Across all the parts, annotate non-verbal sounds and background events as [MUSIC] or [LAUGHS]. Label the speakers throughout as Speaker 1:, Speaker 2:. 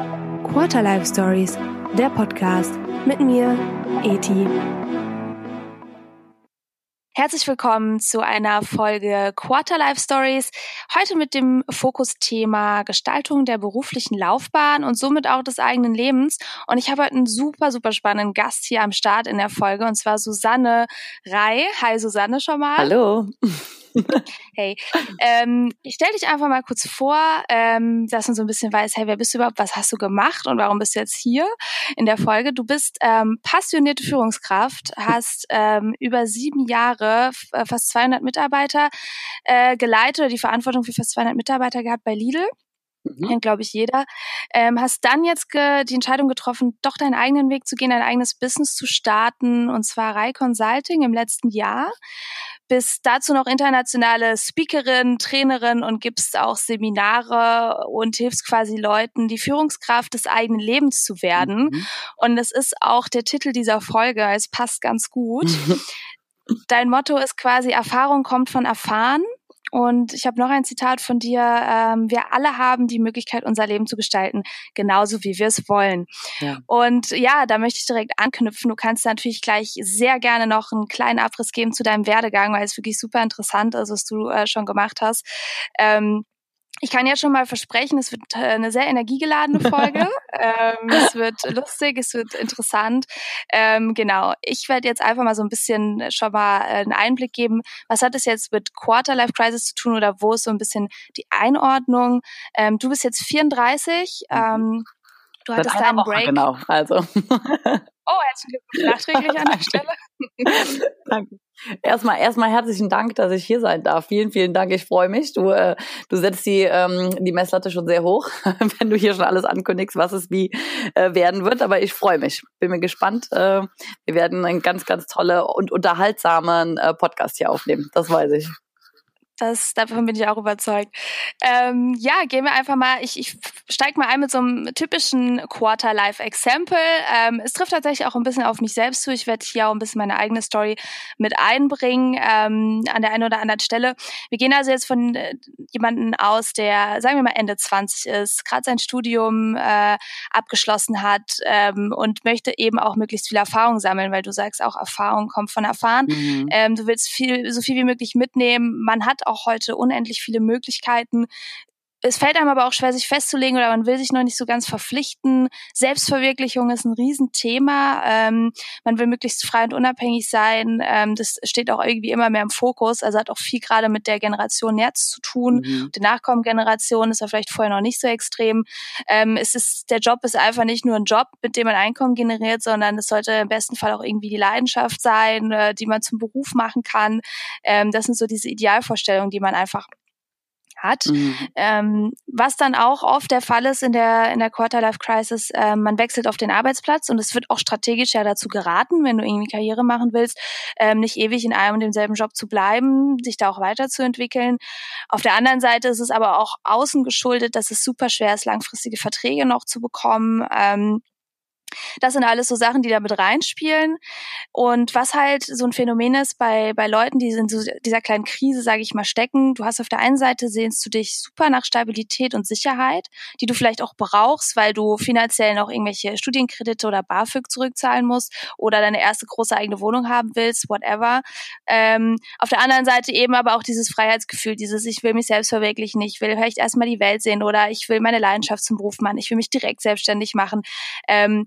Speaker 1: Quarter Life Stories, der Podcast mit mir, Eti. Herzlich willkommen zu einer Folge Quarter Life Stories. Heute mit dem Fokusthema Gestaltung der beruflichen Laufbahn und somit auch des eigenen Lebens. Und ich habe heute einen super, super spannenden Gast hier am Start in der Folge und zwar Susanne Rei. Hi Susanne schon mal.
Speaker 2: Hallo. [LAUGHS]
Speaker 1: hey, ähm, ich stelle dich einfach mal kurz vor, ähm, dass man so ein bisschen weiß, hey, wer bist du überhaupt, was hast du gemacht und warum bist du jetzt hier in der Folge? Du bist ähm, passionierte Führungskraft, hast ähm, über sieben Jahre äh, fast 200 Mitarbeiter äh, geleitet oder die Verantwortung für fast 200 Mitarbeiter gehabt bei Lidl. Mhm. Kennt, glaube ich, jeder. Ähm, hast dann jetzt die Entscheidung getroffen, doch deinen eigenen Weg zu gehen, dein eigenes Business zu starten, und zwar Rai Consulting im letzten Jahr bist dazu noch internationale Speakerin, Trainerin und gibst auch Seminare und hilfst quasi Leuten, die Führungskraft des eigenen Lebens zu werden. Mhm. Und es ist auch der Titel dieser Folge. Es passt ganz gut. [LAUGHS] Dein Motto ist quasi Erfahrung kommt von erfahren. Und ich habe noch ein Zitat von dir. Ähm, wir alle haben die Möglichkeit, unser Leben zu gestalten, genauso wie wir es wollen. Ja. Und ja, da möchte ich direkt anknüpfen. Du kannst natürlich gleich sehr gerne noch einen kleinen Abriss geben zu deinem Werdegang, weil es wirklich super interessant ist, was du äh, schon gemacht hast. Ähm, ich kann jetzt schon mal versprechen, es wird äh, eine sehr energiegeladene Folge. [LAUGHS] ähm, es wird lustig, es wird interessant. Ähm, genau, ich werde jetzt einfach mal so ein bisschen schon mal äh, einen Einblick geben, was hat es jetzt mit Quarter Life Crisis zu tun oder wo ist so ein bisschen die Einordnung. Ähm, du bist jetzt 34. Mhm. Ähm, du hattest deinen Break.
Speaker 2: Genau, also. [LAUGHS]
Speaker 1: oh, herzlichen Glückwunsch nachträglich an der Stelle. [LAUGHS]
Speaker 2: Danke. Erstmal, erstmal herzlichen Dank, dass ich hier sein darf. Vielen, vielen Dank. Ich freue mich. Du, äh, du setzt die, ähm, die Messlatte schon sehr hoch, [LAUGHS] wenn du hier schon alles ankündigst, was es wie äh, werden wird. Aber ich freue mich. Bin mir gespannt. Äh, wir werden einen ganz, ganz tolle und unterhaltsamen äh, Podcast hier aufnehmen. Das weiß ich.
Speaker 1: Das, davon bin ich auch überzeugt. Ähm, ja, gehen wir einfach mal, ich, ich steige mal ein mit so einem typischen Quarter-Life-Example. Ähm, es trifft tatsächlich auch ein bisschen auf mich selbst zu. Ich werde hier auch ein bisschen meine eigene Story mit einbringen ähm, an der einen oder anderen Stelle. Wir gehen also jetzt von äh, jemanden aus, der, sagen wir mal, Ende 20 ist, gerade sein Studium äh, abgeschlossen hat ähm, und möchte eben auch möglichst viel Erfahrung sammeln, weil du sagst auch, Erfahrung kommt von Erfahren. Mhm. Ähm, du willst viel, so viel wie möglich mitnehmen. Man hat auch heute unendlich viele Möglichkeiten, es fällt einem aber auch schwer, sich festzulegen oder man will sich noch nicht so ganz verpflichten. Selbstverwirklichung ist ein Riesenthema. Ähm, man will möglichst frei und unabhängig sein. Ähm, das steht auch irgendwie immer mehr im Fokus. Also hat auch viel gerade mit der Generation jetzt zu tun. Mhm. Die Nachkommengeneration ist ja vielleicht vorher noch nicht so extrem. Ähm, es ist, der Job ist einfach nicht nur ein Job, mit dem man Einkommen generiert, sondern es sollte im besten Fall auch irgendwie die Leidenschaft sein, äh, die man zum Beruf machen kann. Ähm, das sind so diese Idealvorstellungen, die man einfach hat. Mhm. Ähm, was dann auch oft der Fall ist in der, in der Quarter-Life-Crisis, äh, man wechselt auf den Arbeitsplatz und es wird auch strategisch ja dazu geraten, wenn du irgendwie Karriere machen willst, ähm, nicht ewig in einem und demselben Job zu bleiben, sich da auch weiterzuentwickeln. Auf der anderen Seite ist es aber auch außen geschuldet, dass es super schwer ist, langfristige Verträge noch zu bekommen. Ähm, das sind alles so Sachen, die da mit reinspielen. Und was halt so ein Phänomen ist bei, bei Leuten, die in so dieser kleinen Krise, sage ich mal, stecken, du hast auf der einen Seite sehnst du dich super nach Stabilität und Sicherheit, die du vielleicht auch brauchst, weil du finanziell noch irgendwelche Studienkredite oder BAföG zurückzahlen musst oder deine erste große eigene Wohnung haben willst, whatever. Ähm, auf der anderen Seite eben aber auch dieses Freiheitsgefühl, dieses ich will mich selbst verwirklichen, ich will vielleicht erstmal die Welt sehen oder ich will meine Leidenschaft zum Beruf machen, ich will mich direkt selbstständig machen. Ähm,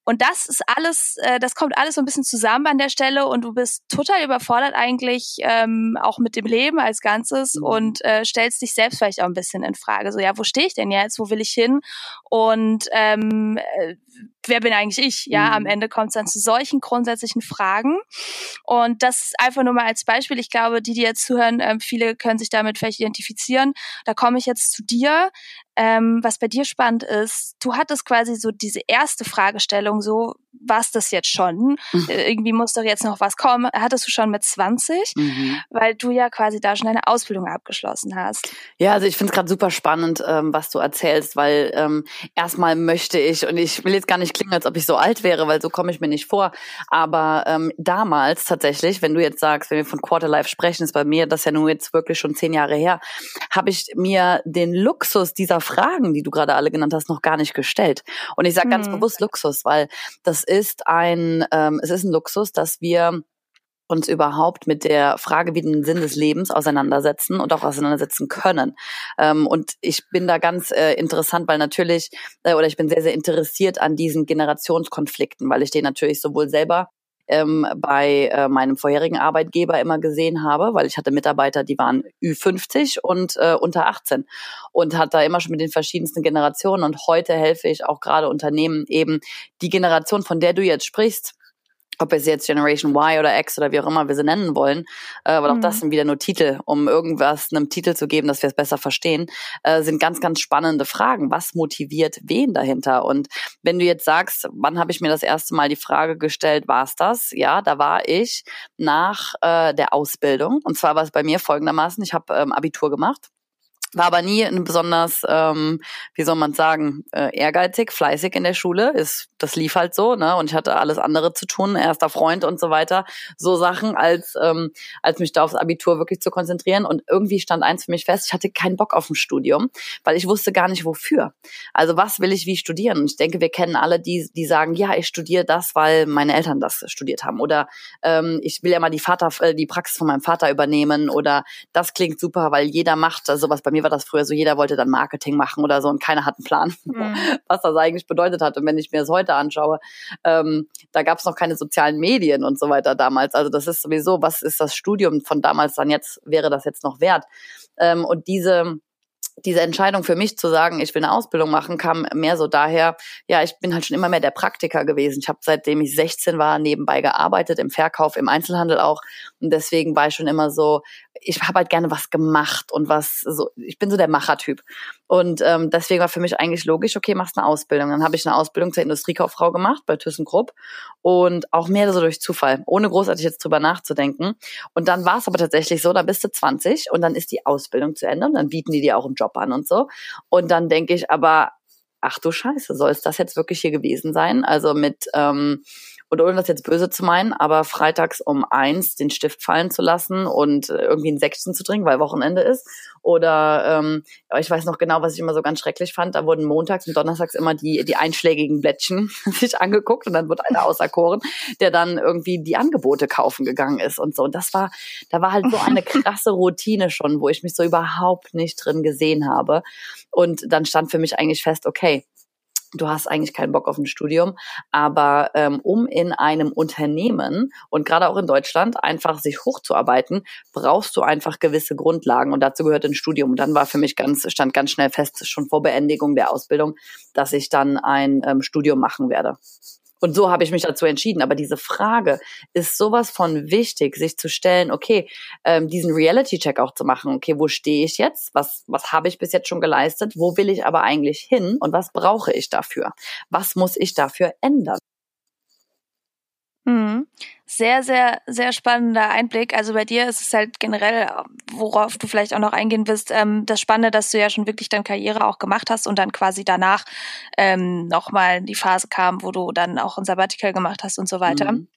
Speaker 1: und das ist alles, äh, das kommt alles so ein bisschen zusammen an der Stelle und du bist total überfordert eigentlich ähm, auch mit dem Leben als Ganzes mhm. und äh, stellst dich selbst vielleicht auch ein bisschen in Frage. So, ja, wo stehe ich denn jetzt? Wo will ich hin? Und ähm, äh, wer bin eigentlich ich? Ja, mhm. am Ende kommt es dann zu solchen grundsätzlichen Fragen. Und das einfach nur mal als Beispiel. Ich glaube, die, die jetzt zuhören, äh, viele können sich damit vielleicht identifizieren. Da komme ich jetzt zu dir. Ähm, was bei dir spannend ist, du hattest quasi so diese erste Fragestellung so, was das jetzt schon? Mhm. Irgendwie muss doch jetzt noch was kommen. Hattest du schon mit 20, mhm. weil du ja quasi da schon deine Ausbildung abgeschlossen hast.
Speaker 2: Ja, also ich finde es gerade super spannend, ähm, was du erzählst, weil ähm, erstmal möchte ich, und ich will jetzt gar nicht klingen, als ob ich so alt wäre, weil so komme ich mir nicht vor, aber ähm, damals tatsächlich, wenn du jetzt sagst, wenn wir von Quarterlife sprechen, ist bei mir das ja nur jetzt wirklich schon zehn Jahre her, habe ich mir den Luxus dieser Fragen, die du gerade alle genannt hast, noch gar nicht gestellt. Und ich sage ganz mhm. bewusst Luxus, weil das ist ein, ähm, es ist ein Luxus, dass wir uns überhaupt mit der Frage, wie den Sinn des Lebens auseinandersetzen und auch auseinandersetzen können. Ähm, und ich bin da ganz äh, interessant, weil natürlich, äh, oder ich bin sehr, sehr interessiert an diesen Generationskonflikten, weil ich den natürlich sowohl selber ähm, bei äh, meinem vorherigen Arbeitgeber immer gesehen habe, weil ich hatte Mitarbeiter, die waren Ü50 und äh, unter 18 und hat da immer schon mit den verschiedensten Generationen und heute helfe ich auch gerade Unternehmen eben die Generation, von der du jetzt sprichst, ob wir sie jetzt Generation Y oder X oder wie auch immer wir sie nennen wollen, äh, weil mhm. auch das mhm. sind wieder nur Titel, um irgendwas einem Titel zu geben, dass wir es besser verstehen, äh, sind ganz, ganz spannende Fragen. Was motiviert wen dahinter? Und wenn du jetzt sagst, wann habe ich mir das erste Mal die Frage gestellt, war es das? Ja, da war ich nach äh, der Ausbildung. Und zwar war es bei mir folgendermaßen, ich habe ähm, Abitur gemacht war aber nie besonders, ähm, wie soll man sagen, äh, ehrgeizig, fleißig in der Schule. Ist, das lief halt so, ne? Und ich hatte alles andere zu tun, erster Freund und so weiter. So Sachen, als, ähm, als mich da aufs Abitur wirklich zu konzentrieren. Und irgendwie stand eins für mich fest, ich hatte keinen Bock auf ein Studium, weil ich wusste gar nicht wofür. Also was will ich wie studieren? Und ich denke, wir kennen alle die, die sagen, ja, ich studiere das, weil meine Eltern das studiert haben. Oder ähm, ich will ja mal die Vater, äh, die Praxis von meinem Vater übernehmen. Oder das klingt super, weil jeder macht also was bei mir mir war das früher so, jeder wollte dann Marketing machen oder so und keiner hat einen Plan, [LAUGHS] mhm. was das eigentlich bedeutet hat. Und wenn ich mir das heute anschaue, ähm, da gab es noch keine sozialen Medien und so weiter damals. Also das ist sowieso, was ist das Studium von damals dann jetzt, wäre das jetzt noch wert? Ähm, und diese diese Entscheidung für mich zu sagen, ich will eine Ausbildung machen, kam mehr so daher, ja, ich bin halt schon immer mehr der Praktiker gewesen. Ich habe seitdem ich 16 war nebenbei gearbeitet, im Verkauf, im Einzelhandel auch. Und deswegen war ich schon immer so, ich habe halt gerne was gemacht und was so, ich bin so der Machertyp. Und ähm, deswegen war für mich eigentlich logisch, okay, machst eine Ausbildung. Dann habe ich eine Ausbildung zur Industriekauffrau gemacht bei ThyssenKrupp und auch mehr so durch Zufall, ohne großartig jetzt drüber nachzudenken. Und dann war es aber tatsächlich so, da bist du 20 und dann ist die Ausbildung zu Ende und dann bieten die dir auch einen Job an und so. Und dann denke ich aber, ach du Scheiße, soll es das jetzt wirklich hier gewesen sein? Also mit ähm, und ohne das jetzt böse zu meinen, aber freitags um eins den Stift fallen zu lassen und äh, irgendwie einen Sechsten zu trinken, weil Wochenende ist. Oder ähm, ich weiß noch genau, was ich immer so ganz schrecklich fand. Da wurden montags und donnerstags immer die, die einschlägigen Blättchen [LAUGHS] sich angeguckt und dann wurde einer auserkoren, der dann irgendwie die Angebote kaufen gegangen ist und so. Und das war, da war halt so [LAUGHS] eine krasse Routine schon, wo ich mich so überhaupt nicht drin gesehen habe. Und dann stand für mich eigentlich fest, okay, du hast eigentlich keinen Bock auf ein Studium, aber ähm, um in einem Unternehmen und gerade auch in Deutschland einfach sich hochzuarbeiten, brauchst du einfach gewisse Grundlagen und dazu gehört ein Studium. Und dann war für mich ganz, stand ganz schnell fest, schon vor Beendigung der Ausbildung, dass ich dann ein ähm, Studium machen werde. Und so habe ich mich dazu entschieden. Aber diese Frage ist sowas von wichtig, sich zu stellen, okay, ähm, diesen Reality-Check auch zu machen. Okay, wo stehe ich jetzt? Was, was habe ich bis jetzt schon geleistet? Wo will ich aber eigentlich hin? Und was brauche ich dafür? Was muss ich dafür ändern?
Speaker 1: Mhm. Sehr, sehr, sehr spannender Einblick. Also bei dir ist es halt generell, worauf du vielleicht auch noch eingehen wirst, ähm, das Spannende, dass du ja schon wirklich dann Karriere auch gemacht hast und dann quasi danach ähm, nochmal die Phase kam, wo du dann auch ein Sabbatical gemacht hast und so weiter. Mhm.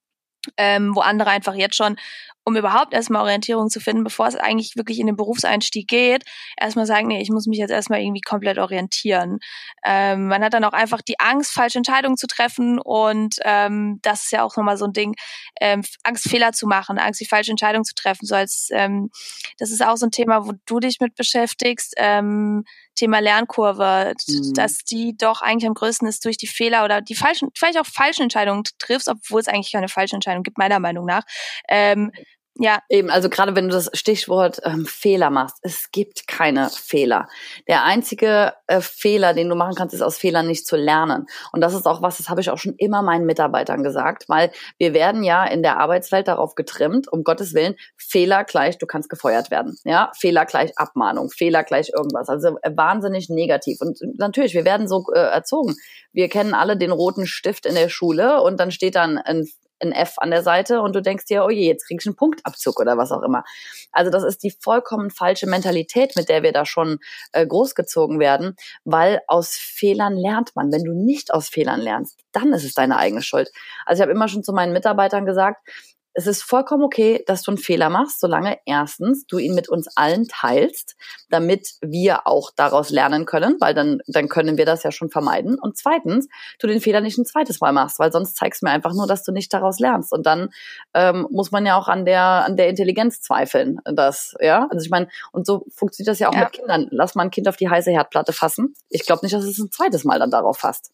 Speaker 1: Ähm, wo andere einfach jetzt schon um überhaupt erstmal Orientierung zu finden, bevor es eigentlich wirklich in den Berufseinstieg geht, erstmal sagen, nee, ich muss mich jetzt erstmal irgendwie komplett orientieren. Ähm, man hat dann auch einfach die Angst, falsche Entscheidungen zu treffen und ähm, das ist ja auch nochmal so ein Ding, ähm, Angst, Fehler zu machen, Angst, die falsche Entscheidung zu treffen. So als, ähm, das ist auch so ein Thema, wo du dich mit beschäftigst. Ähm, Thema Lernkurve, mhm. dass die doch eigentlich am größten ist durch die Fehler oder die falschen, vielleicht auch falschen Entscheidungen triffst, obwohl es eigentlich keine falsche Entscheidung gibt, meiner Meinung nach. Ähm, Ja.
Speaker 2: Eben, also gerade wenn du das Stichwort ähm, Fehler machst, es gibt keine Fehler. Der einzige äh, Fehler, den du machen kannst, ist aus Fehlern nicht zu lernen. Und das ist auch was, das habe ich auch schon immer meinen Mitarbeitern gesagt, weil wir werden ja in der Arbeitswelt darauf getrimmt, um Gottes Willen, Fehler gleich, du kannst gefeuert werden. Ja, Fehler gleich Abmahnung, Fehler gleich irgendwas. Also äh, wahnsinnig negativ. Und natürlich, wir werden so äh, erzogen. Wir kennen alle den roten Stift in der Schule und dann steht dann ein ein F an der Seite und du denkst dir, oh je, jetzt krieg ich einen Punktabzug oder was auch immer. Also das ist die vollkommen falsche Mentalität, mit der wir da schon äh, großgezogen werden, weil aus Fehlern lernt man. Wenn du nicht aus Fehlern lernst, dann ist es deine eigene Schuld. Also ich habe immer schon zu meinen Mitarbeitern gesagt, es ist vollkommen okay, dass du einen Fehler machst, solange erstens du ihn mit uns allen teilst, damit wir auch daraus lernen können, weil dann, dann können wir das ja schon vermeiden. Und zweitens, du den Fehler nicht ein zweites Mal machst, weil sonst zeigst du mir einfach nur, dass du nicht daraus lernst. Und dann ähm, muss man ja auch an der, an der Intelligenz zweifeln. Das, ja, also ich meine, und so funktioniert das ja auch ja. mit Kindern. Lass mal ein Kind auf die heiße Herdplatte fassen. Ich glaube nicht, dass es ein zweites Mal dann darauf fasst.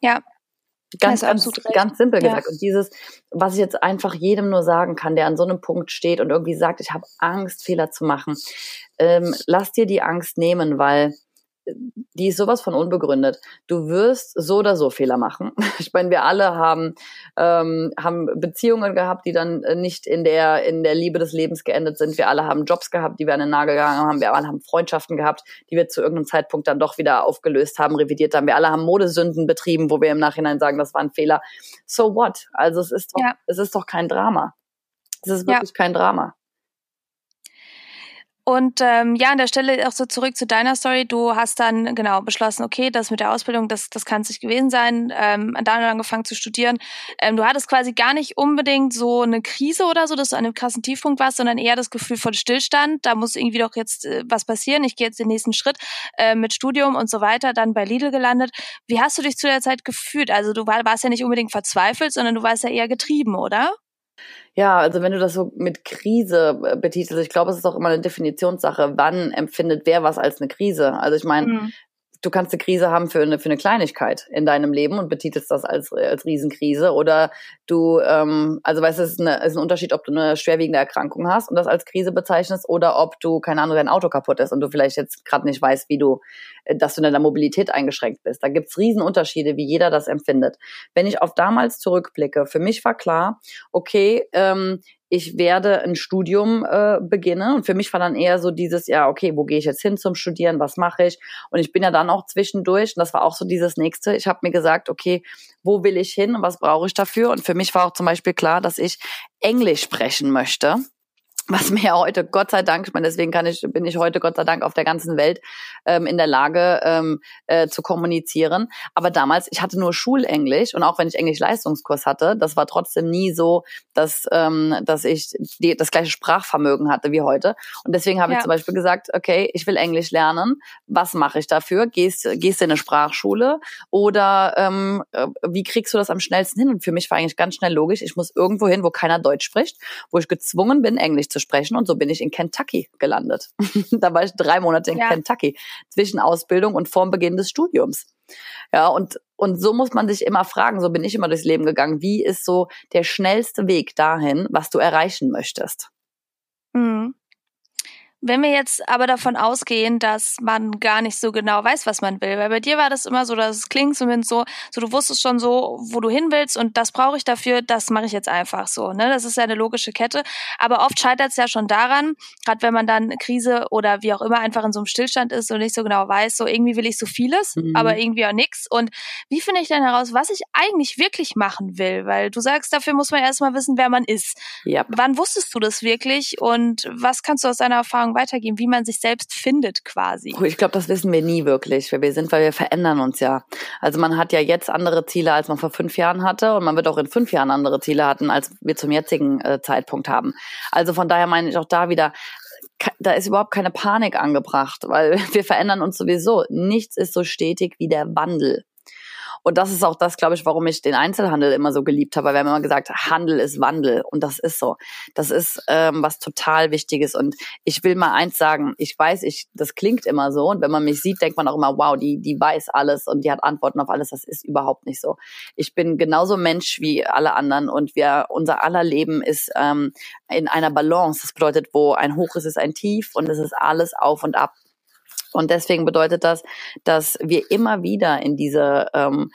Speaker 1: Ja,
Speaker 2: Ganz, ganz, ganz simpel ja. gesagt. Und dieses, was ich jetzt einfach jedem nur sagen kann, der an so einem Punkt steht und irgendwie sagt, ich habe Angst, Fehler zu machen, ähm, lass dir die Angst nehmen, weil die ist sowas von unbegründet. Du wirst so oder so Fehler machen. [LAUGHS] Ich meine, wir alle haben, ähm, haben Beziehungen gehabt, die dann nicht in der, in der Liebe des Lebens geendet sind. Wir alle haben Jobs gehabt, die wir an den Nagel gegangen haben. Wir alle haben Freundschaften gehabt, die wir zu irgendeinem Zeitpunkt dann doch wieder aufgelöst haben, revidiert haben. Wir alle haben Modesünden betrieben, wo wir im Nachhinein sagen, das war ein Fehler. So what? Also es ist doch, ja. es ist doch kein Drama. Es ist wirklich ja. kein Drama.
Speaker 1: Und ähm, ja, an der Stelle auch so zurück zu deiner Story. Du hast dann genau beschlossen, okay, das mit der Ausbildung, das, das kann es nicht gewesen sein. Ähm, dann angefangen zu studieren. Ähm, du hattest quasi gar nicht unbedingt so eine Krise oder so, dass du an einem krassen Tiefpunkt warst, sondern eher das Gefühl von Stillstand. Da muss irgendwie doch jetzt äh, was passieren. Ich gehe jetzt den nächsten Schritt äh, mit Studium und so weiter. Dann bei Lidl gelandet. Wie hast du dich zu der Zeit gefühlt? Also du war, warst ja nicht unbedingt verzweifelt, sondern du warst ja eher getrieben, oder?
Speaker 2: Ja, also wenn du das so mit Krise äh, betitelst, ich glaube, es ist auch immer eine Definitionssache, wann empfindet wer was als eine Krise. Also ich meine, mhm du kannst eine Krise haben für eine, für eine Kleinigkeit in deinem Leben und betitelst das als, als Riesenkrise. Oder du, ähm, also weißt du, es ist, eine, ist ein Unterschied, ob du eine schwerwiegende Erkrankung hast und das als Krise bezeichnest oder ob du, keine Ahnung, dein Auto kaputt ist und du vielleicht jetzt gerade nicht weißt, wie du, äh, dass du in deiner Mobilität eingeschränkt bist. Da gibt's Riesenunterschiede, wie jeder das empfindet. Wenn ich auf damals zurückblicke, für mich war klar, okay, ähm, ich werde ein Studium äh, beginnen. Und für mich war dann eher so dieses, ja, okay, wo gehe ich jetzt hin zum Studieren, was mache ich? Und ich bin ja dann auch zwischendurch, und das war auch so dieses nächste, ich habe mir gesagt, okay, wo will ich hin und was brauche ich dafür? Und für mich war auch zum Beispiel klar, dass ich Englisch sprechen möchte was mir heute, Gott sei Dank, ich meine, deswegen kann ich, bin ich heute Gott sei Dank auf der ganzen Welt ähm, in der Lage ähm, äh, zu kommunizieren. Aber damals, ich hatte nur Schulenglisch und auch wenn ich Englisch-Leistungskurs hatte, das war trotzdem nie so, dass, ähm, dass ich die, das gleiche Sprachvermögen hatte wie heute. Und deswegen habe ja. ich zum Beispiel gesagt, okay, ich will Englisch lernen. Was mache ich dafür? Gehst, gehst du in eine Sprachschule oder ähm, äh, wie kriegst du das am schnellsten hin? Und für mich war eigentlich ganz schnell logisch, ich muss irgendwo hin, wo keiner Deutsch spricht, wo ich gezwungen bin, Englisch zu sprechen. Und so bin ich in Kentucky gelandet. [LAUGHS] da war ich drei Monate in ja. Kentucky zwischen Ausbildung und vorm Beginn des Studiums. Ja, und, und so muss man sich immer fragen, so bin ich immer durchs Leben gegangen, wie ist so der schnellste Weg dahin, was du erreichen möchtest?
Speaker 1: Mhm. Wenn wir jetzt aber davon ausgehen, dass man gar nicht so genau weiß, was man will, weil bei dir war das immer so, dass es klingt zumindest so, so du wusstest schon so, wo du hin willst und das brauche ich dafür, das mache ich jetzt einfach so. Ne? Das ist ja eine logische Kette. Aber oft scheitert es ja schon daran, gerade wenn man dann Krise oder wie auch immer einfach in so einem Stillstand ist und nicht so genau weiß, so irgendwie will ich so vieles, mhm. aber irgendwie auch nichts. Und wie finde ich denn heraus, was ich eigentlich wirklich machen will? Weil du sagst, dafür muss man erstmal wissen, wer man ist. Yep. Wann wusstest du das wirklich und was kannst du aus deiner Erfahrung Erfahrung weitergeben, wie man sich selbst findet quasi.
Speaker 2: Ich glaube, das wissen wir nie wirklich, wer wir sind, weil wir verändern uns ja. Also man hat ja jetzt andere Ziele, als man vor fünf Jahren hatte und man wird auch in fünf Jahren andere Ziele hatten, als wir zum jetzigen äh, Zeitpunkt haben. Also von daher meine ich auch da wieder, da ist überhaupt keine Panik angebracht, weil [LAUGHS] wir verändern uns sowieso. Nichts ist so stetig wie der Wandel. Und das ist auch das, glaube ich, warum ich den Einzelhandel immer so geliebt habe. Weil wir haben immer gesagt, Handel ist Wandel. Und das ist so. Das ist ähm, was total Wichtiges. Und ich will mal eins sagen. Ich weiß, ich, das klingt immer so. Und wenn man mich sieht, denkt man auch immer, wow, die, die weiß alles und die hat Antworten auf alles. Das ist überhaupt nicht so. Ich bin genauso Mensch wie alle anderen. Und wir, unser aller Leben ist ähm, in einer Balance. Das bedeutet, wo ein Hoch ist, ist ein Tief. Und es ist alles auf und ab. Und deswegen bedeutet das, dass wir immer wieder in diese ähm,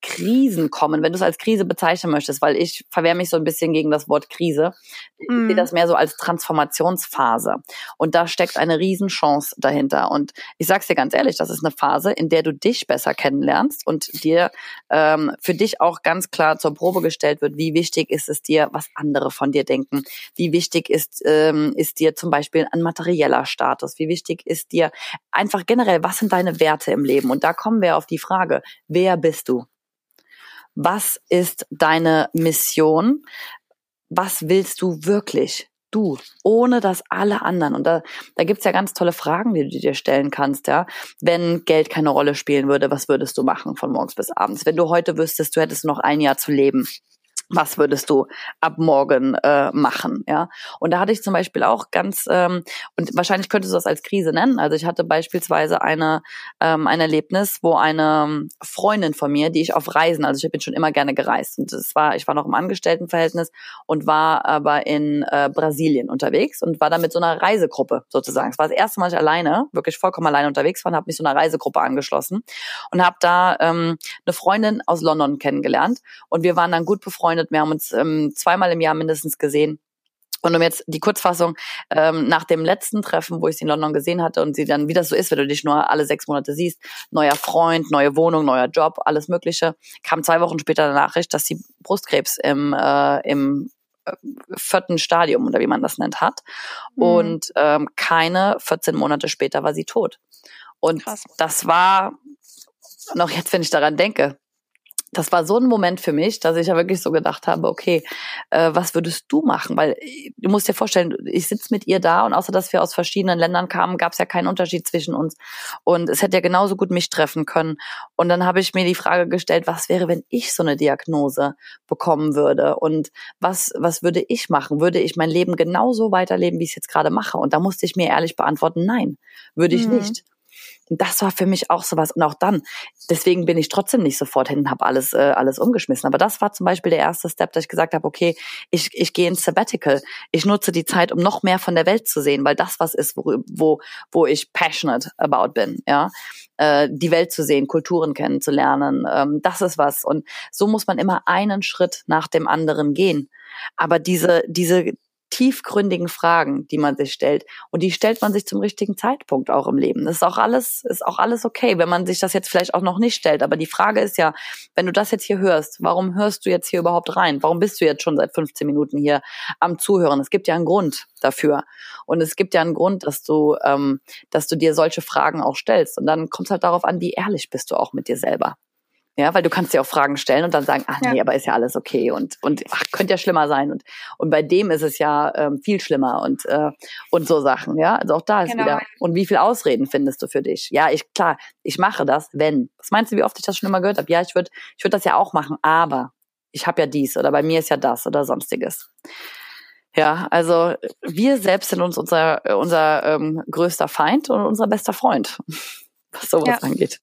Speaker 2: Krisen kommen, wenn du es als Krise bezeichnen möchtest, weil ich verwehre mich so ein bisschen gegen das Wort Krise. Ich sehe mhm. das mehr so als Transformationsphase. Und da steckt eine Riesenchance dahinter. Und ich sag's dir ganz ehrlich, das ist eine Phase, in der du dich besser kennenlernst und dir ähm, für dich auch ganz klar zur Probe gestellt wird, wie wichtig ist es dir, was andere von dir denken. Wie wichtig ist, ähm, ist dir zum Beispiel ein materieller Status? Wie wichtig ist dir einfach generell, was sind deine Werte im Leben? Und da kommen wir auf die Frage, wer bist du? Was ist deine Mission? Was willst du wirklich? Du, ohne dass alle anderen. Und da, da gibt's ja ganz tolle Fragen, die du dir stellen kannst, ja. Wenn Geld keine Rolle spielen würde, was würdest du machen von morgens bis abends? Wenn du heute wüsstest, du hättest noch ein Jahr zu leben, was würdest du ab morgen äh, machen, ja? Und da hatte ich zum Beispiel auch ganz ähm, und wahrscheinlich könntest du das als Krise nennen. Also ich hatte beispielsweise eine ähm, ein Erlebnis, wo eine Freundin von mir, die ich auf Reisen, also ich bin schon immer gerne gereist und das war, ich war noch im Angestelltenverhältnis und war aber in äh, Brasilien unterwegs und war da mit so einer Reisegruppe sozusagen. Es war das erste Mal, ich alleine, wirklich vollkommen alleine unterwegs war, und habe mich so einer Reisegruppe angeschlossen und habe da ähm, eine Freundin aus London kennengelernt und wir waren dann gut befreundet befreundet. Wir haben uns ähm, zweimal im Jahr mindestens gesehen. Und um jetzt die Kurzfassung, ähm, nach dem letzten Treffen, wo ich sie in London gesehen hatte und sie dann, wie das so ist, wenn du dich nur alle sechs Monate siehst, neuer Freund, neue Wohnung, neuer Job, alles Mögliche, kam zwei Wochen später eine Nachricht, dass sie Brustkrebs im, äh, im äh, vierten Stadium oder wie man das nennt hat. Mhm. Und ähm, keine 14 Monate später war sie tot. Und Krass. das war, noch jetzt, wenn ich daran denke, das war so ein Moment für mich, dass ich ja wirklich so gedacht habe, okay, äh, was würdest du machen? Weil äh, du musst dir vorstellen, ich sitze mit ihr da und außer dass wir aus verschiedenen Ländern kamen, gab es ja keinen Unterschied zwischen uns. Und es hätte ja genauso gut mich treffen können. Und dann habe ich mir die Frage gestellt, was wäre, wenn ich so eine Diagnose bekommen würde? Und was, was würde ich machen? Würde ich mein Leben genauso weiterleben, wie ich es jetzt gerade mache? Und da musste ich mir ehrlich beantworten, nein, würde ich mhm. nicht. Das war für mich auch sowas. Und auch dann, deswegen bin ich trotzdem nicht sofort hin und habe alles, äh, alles umgeschmissen. Aber das war zum Beispiel der erste Step, dass ich gesagt habe, okay, ich, ich gehe ins Sabbatical. Ich nutze die Zeit, um noch mehr von der Welt zu sehen, weil das was ist, wo, wo, wo ich passionate about bin. Ja, äh, die Welt zu sehen, Kulturen kennenzulernen. Ähm, das ist was. Und so muss man immer einen Schritt nach dem anderen gehen. Aber diese, diese, tiefgründigen Fragen, die man sich stellt. Und die stellt man sich zum richtigen Zeitpunkt auch im Leben. Das ist auch alles, ist auch alles okay, wenn man sich das jetzt vielleicht auch noch nicht stellt. Aber die Frage ist ja, wenn du das jetzt hier hörst, warum hörst du jetzt hier überhaupt rein? Warum bist du jetzt schon seit 15 Minuten hier am Zuhören? Es gibt ja einen Grund dafür. Und es gibt ja einen Grund, dass du, ähm, dass du dir solche Fragen auch stellst. Und dann kommt es halt darauf an, wie ehrlich bist du auch mit dir selber. Ja, weil du kannst dir auch Fragen stellen und dann sagen, ach nee, ja. aber ist ja alles okay und und ach, könnte ja schlimmer sein und und bei dem ist es ja ähm, viel schlimmer und äh, und so Sachen, ja. Also auch da ist genau. wieder und wie viel Ausreden findest du für dich? Ja, ich klar, ich mache das, wenn. Was meinst du, wie oft ich das schon immer gehört habe? Ja, ich würde ich würde das ja auch machen, aber ich habe ja dies oder bei mir ist ja das oder sonstiges. Ja, also wir selbst sind uns unser unser ähm, größter Feind und unser bester Freund, [LAUGHS] was sowas ja. angeht.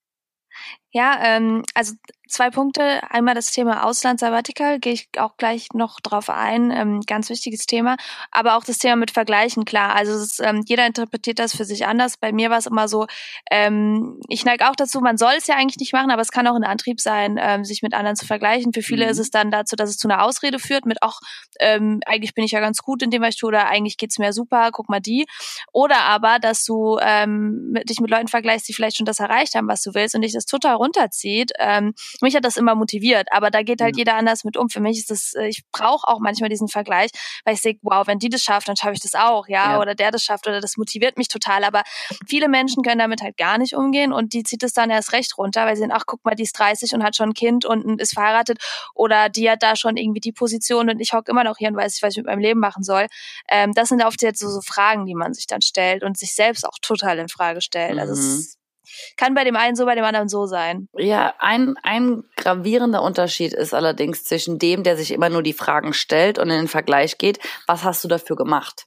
Speaker 1: Ja, ähm, also zwei Punkte. Einmal das Thema Auslandssabbatical, gehe ich auch gleich noch drauf ein. Ähm, ganz wichtiges Thema. Aber auch das Thema mit Vergleichen, klar. Also ist, ähm, jeder interpretiert das für sich anders. Bei mir war es immer so, ähm, ich neige auch dazu, man soll es ja eigentlich nicht machen, aber es kann auch ein Antrieb sein, ähm, sich mit anderen zu vergleichen. Für viele mhm. ist es dann dazu, dass es zu einer Ausrede führt, mit auch, ähm, eigentlich bin ich ja ganz gut in dem, was ich tue, oder eigentlich geht's mir super, guck mal die. Oder aber, dass du ähm, dich mit Leuten vergleichst, die vielleicht schon das erreicht haben, was du willst und dich das total runterzieht. Ähm, mich hat das immer motiviert, aber da geht halt ja. jeder anders mit um. Für mich ist das, äh, ich brauche auch manchmal diesen Vergleich, weil ich sehe, wow, wenn die das schafft, dann schaffe ich das auch, ja? ja, oder der das schafft oder das motiviert mich total. Aber viele Menschen können damit halt gar nicht umgehen und die zieht es dann erst recht runter, weil sie sehen, ach guck mal, die ist 30 und hat schon ein Kind und ist verheiratet oder die hat da schon irgendwie die Position und ich hocke immer noch hier und weiß nicht, was ich mit meinem Leben machen soll. Ähm, das sind oft jetzt so, so Fragen, die man sich dann stellt und sich selbst auch total in Frage stellt. Also mhm. Es kann bei dem einen so, bei dem anderen so sein.
Speaker 2: Ja, ein, ein gravierender Unterschied ist allerdings zwischen dem, der sich immer nur die Fragen stellt und in den Vergleich geht, was hast du dafür gemacht?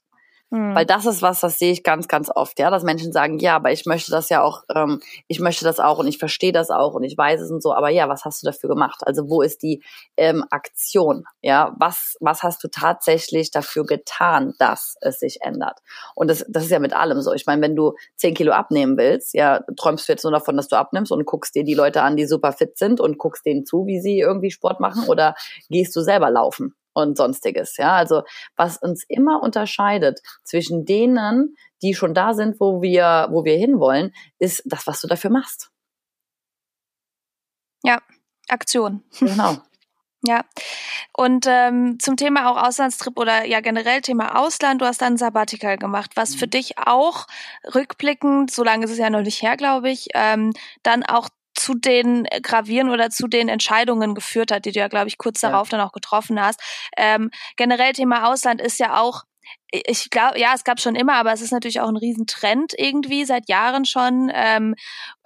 Speaker 2: Mhm. Weil das ist was, das sehe ich ganz, ganz oft, ja, dass Menschen sagen, ja, aber ich möchte das ja auch, ähm, ich möchte das auch und ich verstehe das auch und ich weiß es und so, aber ja, was hast du dafür gemacht? Also wo ist die ähm, Aktion? Ja, was, was hast du tatsächlich dafür getan, dass es sich ändert? Und das, das ist ja mit allem so. Ich meine, wenn du zehn Kilo abnehmen willst, ja, träumst du jetzt nur davon, dass du abnimmst und guckst dir die Leute an, die super fit sind und guckst denen zu, wie sie irgendwie Sport machen oder gehst du selber laufen? Und sonstiges. Ja, also was uns immer unterscheidet zwischen denen, die schon da sind, wo wir, wo wir hinwollen, ist das, was du dafür machst.
Speaker 1: Ja, Aktion.
Speaker 2: Genau. [LAUGHS]
Speaker 1: Ja, und ähm, zum Thema auch Auslandstrip oder ja generell Thema Ausland, du hast dann Sabbatical gemacht, was für mhm. dich auch rückblickend, so lange ist es ja noch nicht her, glaube ich, ähm, dann auch zu den Gravieren oder zu den Entscheidungen geführt hat, die du ja, glaube ich, kurz darauf ja. dann auch getroffen hast. Ähm, generell Thema Ausland ist ja auch ich glaube, ja, es gab schon immer, aber es ist natürlich auch ein Riesentrend irgendwie seit Jahren schon. Ähm,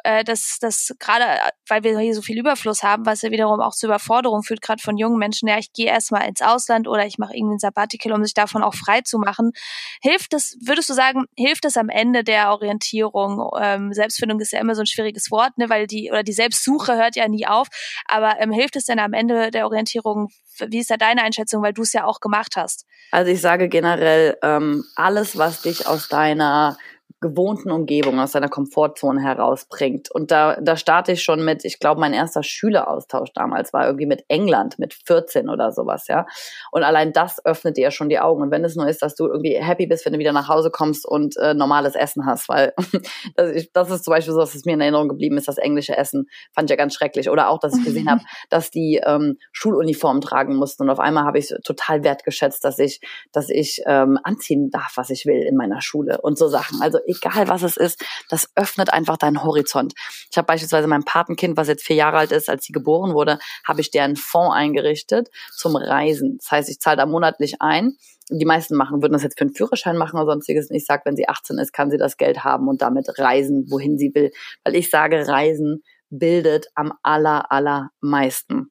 Speaker 1: äh, dass das gerade, weil wir hier so viel Überfluss haben, was ja wiederum auch zur Überforderung führt, gerade von jungen Menschen, ja, ich gehe erstmal ins Ausland oder ich mache irgendwie ein Sabbatical, um sich davon auch frei zu machen. Hilft es, würdest du sagen, hilft es am Ende der Orientierung? Ähm, Selbstfindung ist ja immer so ein schwieriges Wort, ne, weil die, oder die Selbstsuche hört ja nie auf, aber ähm, hilft es denn am Ende der Orientierung? Wie ist da deine Einschätzung, weil du es ja auch gemacht hast?
Speaker 2: Also ich sage generell, ähm, alles, was dich aus deiner gewohnten Umgebung, aus seiner Komfortzone herausbringt. Und da, da starte ich schon mit, ich glaube, mein erster Schüleraustausch damals war irgendwie mit England, mit 14 oder sowas, ja. Und allein das öffnet dir ja schon die Augen. Und wenn es nur ist, dass du irgendwie happy bist, wenn du wieder nach Hause kommst und äh, normales Essen hast, weil [LAUGHS] das, ich, das ist zum Beispiel so, dass es mir in Erinnerung geblieben ist, das englische Essen fand ich ja ganz schrecklich. Oder auch, dass ich gesehen habe, dass die ähm, Schuluniformen tragen mussten. Und auf einmal habe ich total wertgeschätzt, dass ich, dass ich ähm, anziehen darf, was ich will in meiner Schule und so Sachen. Also egal was es ist, das öffnet einfach deinen Horizont. Ich habe beispielsweise mein Patenkind, was jetzt vier Jahre alt ist, als sie geboren wurde, habe ich deren Fonds eingerichtet zum Reisen. Das heißt, ich zahle da monatlich ein. Die meisten machen, würden das jetzt für einen Führerschein machen oder sonstiges. Und ich sage, wenn sie 18 ist, kann sie das Geld haben und damit reisen, wohin sie will. Weil ich sage, Reisen bildet am aller, allermeisten.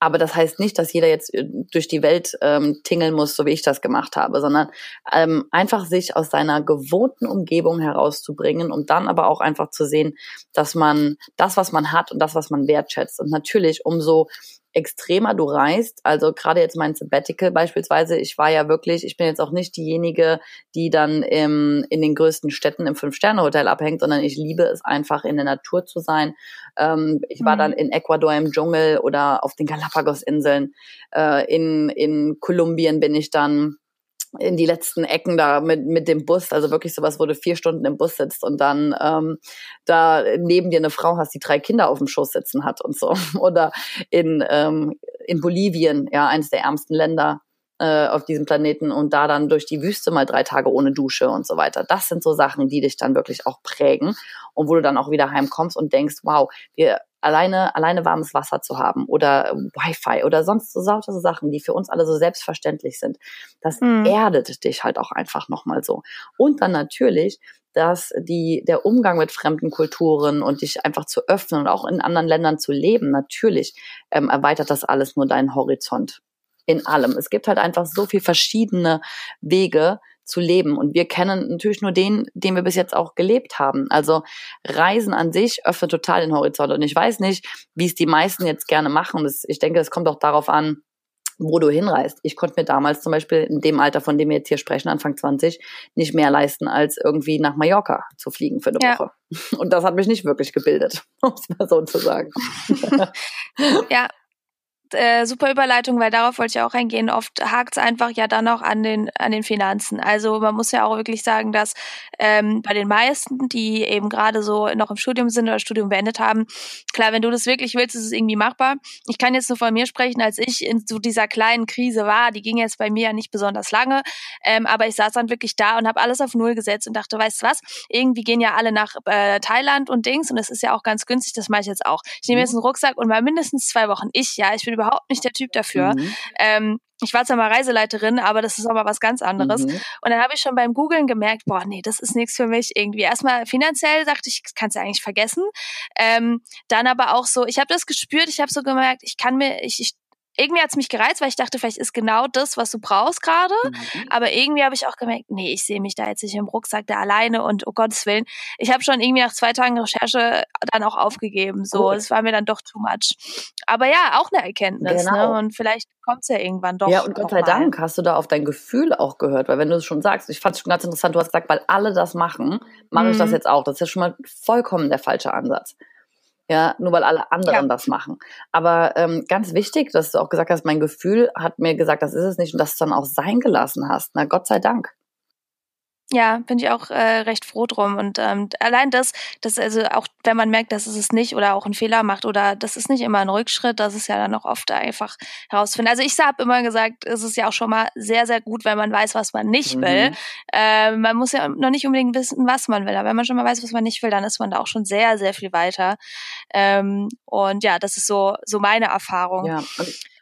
Speaker 2: Aber das heißt nicht, dass jeder jetzt äh, durch die Welt ähm, tingeln muss, so wie ich das gemacht habe, sondern ähm, einfach sich aus seiner gewohnten Umgebung herauszubringen und dann aber auch einfach zu sehen, dass man das, was man hat und das, was man wertschätzt. Und natürlich, umso extremer du reist, also gerade jetzt mein Sabbatical beispielsweise, ich war ja wirklich, ich bin jetzt auch nicht diejenige, die dann im, in den größten Städten im Fünf-Sterne-Hotel abhängt, sondern ich liebe es einfach in der Natur zu sein. Ähm, ich war mhm. dann in Ecuador im Dschungel oder auf den Galapagos-Inseln. Äh, in, in Kolumbien bin ich dann in die letzten Ecken da mit, mit dem Bus, also wirklich sowas, wo du vier Stunden im Bus sitzt und dann ähm, da neben dir eine Frau hast, die drei Kinder auf dem Schoß sitzen hat und so. [LAUGHS] Oder in, ähm, in Bolivien, ja, eines der ärmsten Länder äh, auf diesem Planeten und da dann durch die Wüste mal drei Tage ohne Dusche und so weiter. Das sind so Sachen, die dich dann wirklich auch prägen und wo du dann auch wieder heimkommst und denkst, wow, wir alleine, alleine warmes Wasser zu haben oder Wi-Fi oder sonst so saute Sachen, die für uns alle so selbstverständlich sind. Das mhm. erdet dich halt auch einfach nochmal so. Und dann natürlich, dass die, der Umgang mit fremden Kulturen und dich einfach zu öffnen und auch in anderen Ländern zu leben, natürlich ähm, erweitert das alles nur deinen Horizont. In allem. Es gibt halt einfach so viel verschiedene Wege, zu leben. Und wir kennen natürlich nur den, den wir bis jetzt auch gelebt haben. Also Reisen an sich öffnet total den Horizont. Und ich weiß nicht, wie es die meisten jetzt gerne machen. Das, ich denke, es kommt auch darauf an, wo du hinreist. Ich konnte mir damals zum Beispiel in dem Alter, von dem wir jetzt hier sprechen, Anfang 20, nicht mehr leisten, als irgendwie nach Mallorca zu fliegen für eine ja. Woche. [LAUGHS] Und das hat mich nicht wirklich gebildet, [LAUGHS] um es mal so zu sagen. [LAUGHS]
Speaker 1: ja, äh, super Überleitung, weil darauf wollte ich auch eingehen. Oft hakt es einfach ja dann auch an den, an den Finanzen. Also man muss ja auch wirklich sagen, dass ähm, bei den meisten, die eben gerade so noch im Studium sind oder Studium beendet haben, klar, wenn du das wirklich willst, ist es irgendwie machbar. Ich kann jetzt nur von mir sprechen, als ich in so dieser kleinen Krise war, die ging jetzt bei mir ja nicht besonders lange, ähm, aber ich saß dann wirklich da und habe alles auf Null gesetzt und dachte, weißt du was, irgendwie gehen ja alle nach äh, Thailand und Dings und das ist ja auch ganz günstig, das mache ich jetzt auch. Ich nehme mhm. jetzt einen Rucksack und mal mindestens zwei Wochen. Ich, ja, ich bin überhaupt nicht der Typ dafür. Mhm. Ähm, ich war zwar mal Reiseleiterin, aber das ist auch mal was ganz anderes. Mhm. Und dann habe ich schon beim Googlen gemerkt, boah, nee, das ist nichts für mich irgendwie. Erstmal finanziell dachte ich, kannst du eigentlich vergessen. Ähm, dann aber auch so, ich habe das gespürt, ich habe so gemerkt, ich kann mir, ich, ich irgendwie hat's mich gereizt, weil ich dachte, vielleicht ist genau das, was du brauchst gerade. Mhm. Aber irgendwie habe ich auch gemerkt, nee, ich sehe mich da jetzt nicht im Rucksack da alleine und oh Gottes Willen. Ich habe schon irgendwie nach zwei Tagen Recherche dann auch aufgegeben. So, es war mir dann doch too much. Aber ja, auch eine Erkenntnis. Ne? Genau. Ne? Und vielleicht kommt's ja irgendwann doch.
Speaker 2: Ja, und Gott sei Dank hast du da auf dein Gefühl auch gehört, weil wenn du es schon sagst, ich fand es schon ganz interessant, du hast gesagt, weil alle das machen, mache mhm. ich das mhm. jetzt auch. Das ist ja schon mal vollkommen der falsche Ansatz ja, nur weil alle anderen ja. das machen. Aber ähm, ganz wichtig, dass du auch gesagt hast, mein Gefühl hat mir gesagt, das ist es nicht und dass du es dann auch sein gelassen hast. Na Gott sei Dank.
Speaker 1: Ja, bin ich auch äh, recht froh drum. Und ähm, allein das, dass also auch wenn man merkt, dass es es nicht oder auch einen Fehler macht oder das ist nicht immer ein Rückschritt, das ist ja dann auch oft einfach herausfinden. Also ich habe immer gesagt, es ist ja auch schon mal sehr, sehr gut, wenn man weiß, was man nicht mhm. will. Äh, man muss ja noch nicht unbedingt wissen, was man will. Aber wenn man schon mal weiß, was man nicht will, dann ist man da auch schon sehr, sehr viel weiter. Ähm, und ja, das ist so, so meine Erfahrung.
Speaker 2: Ja,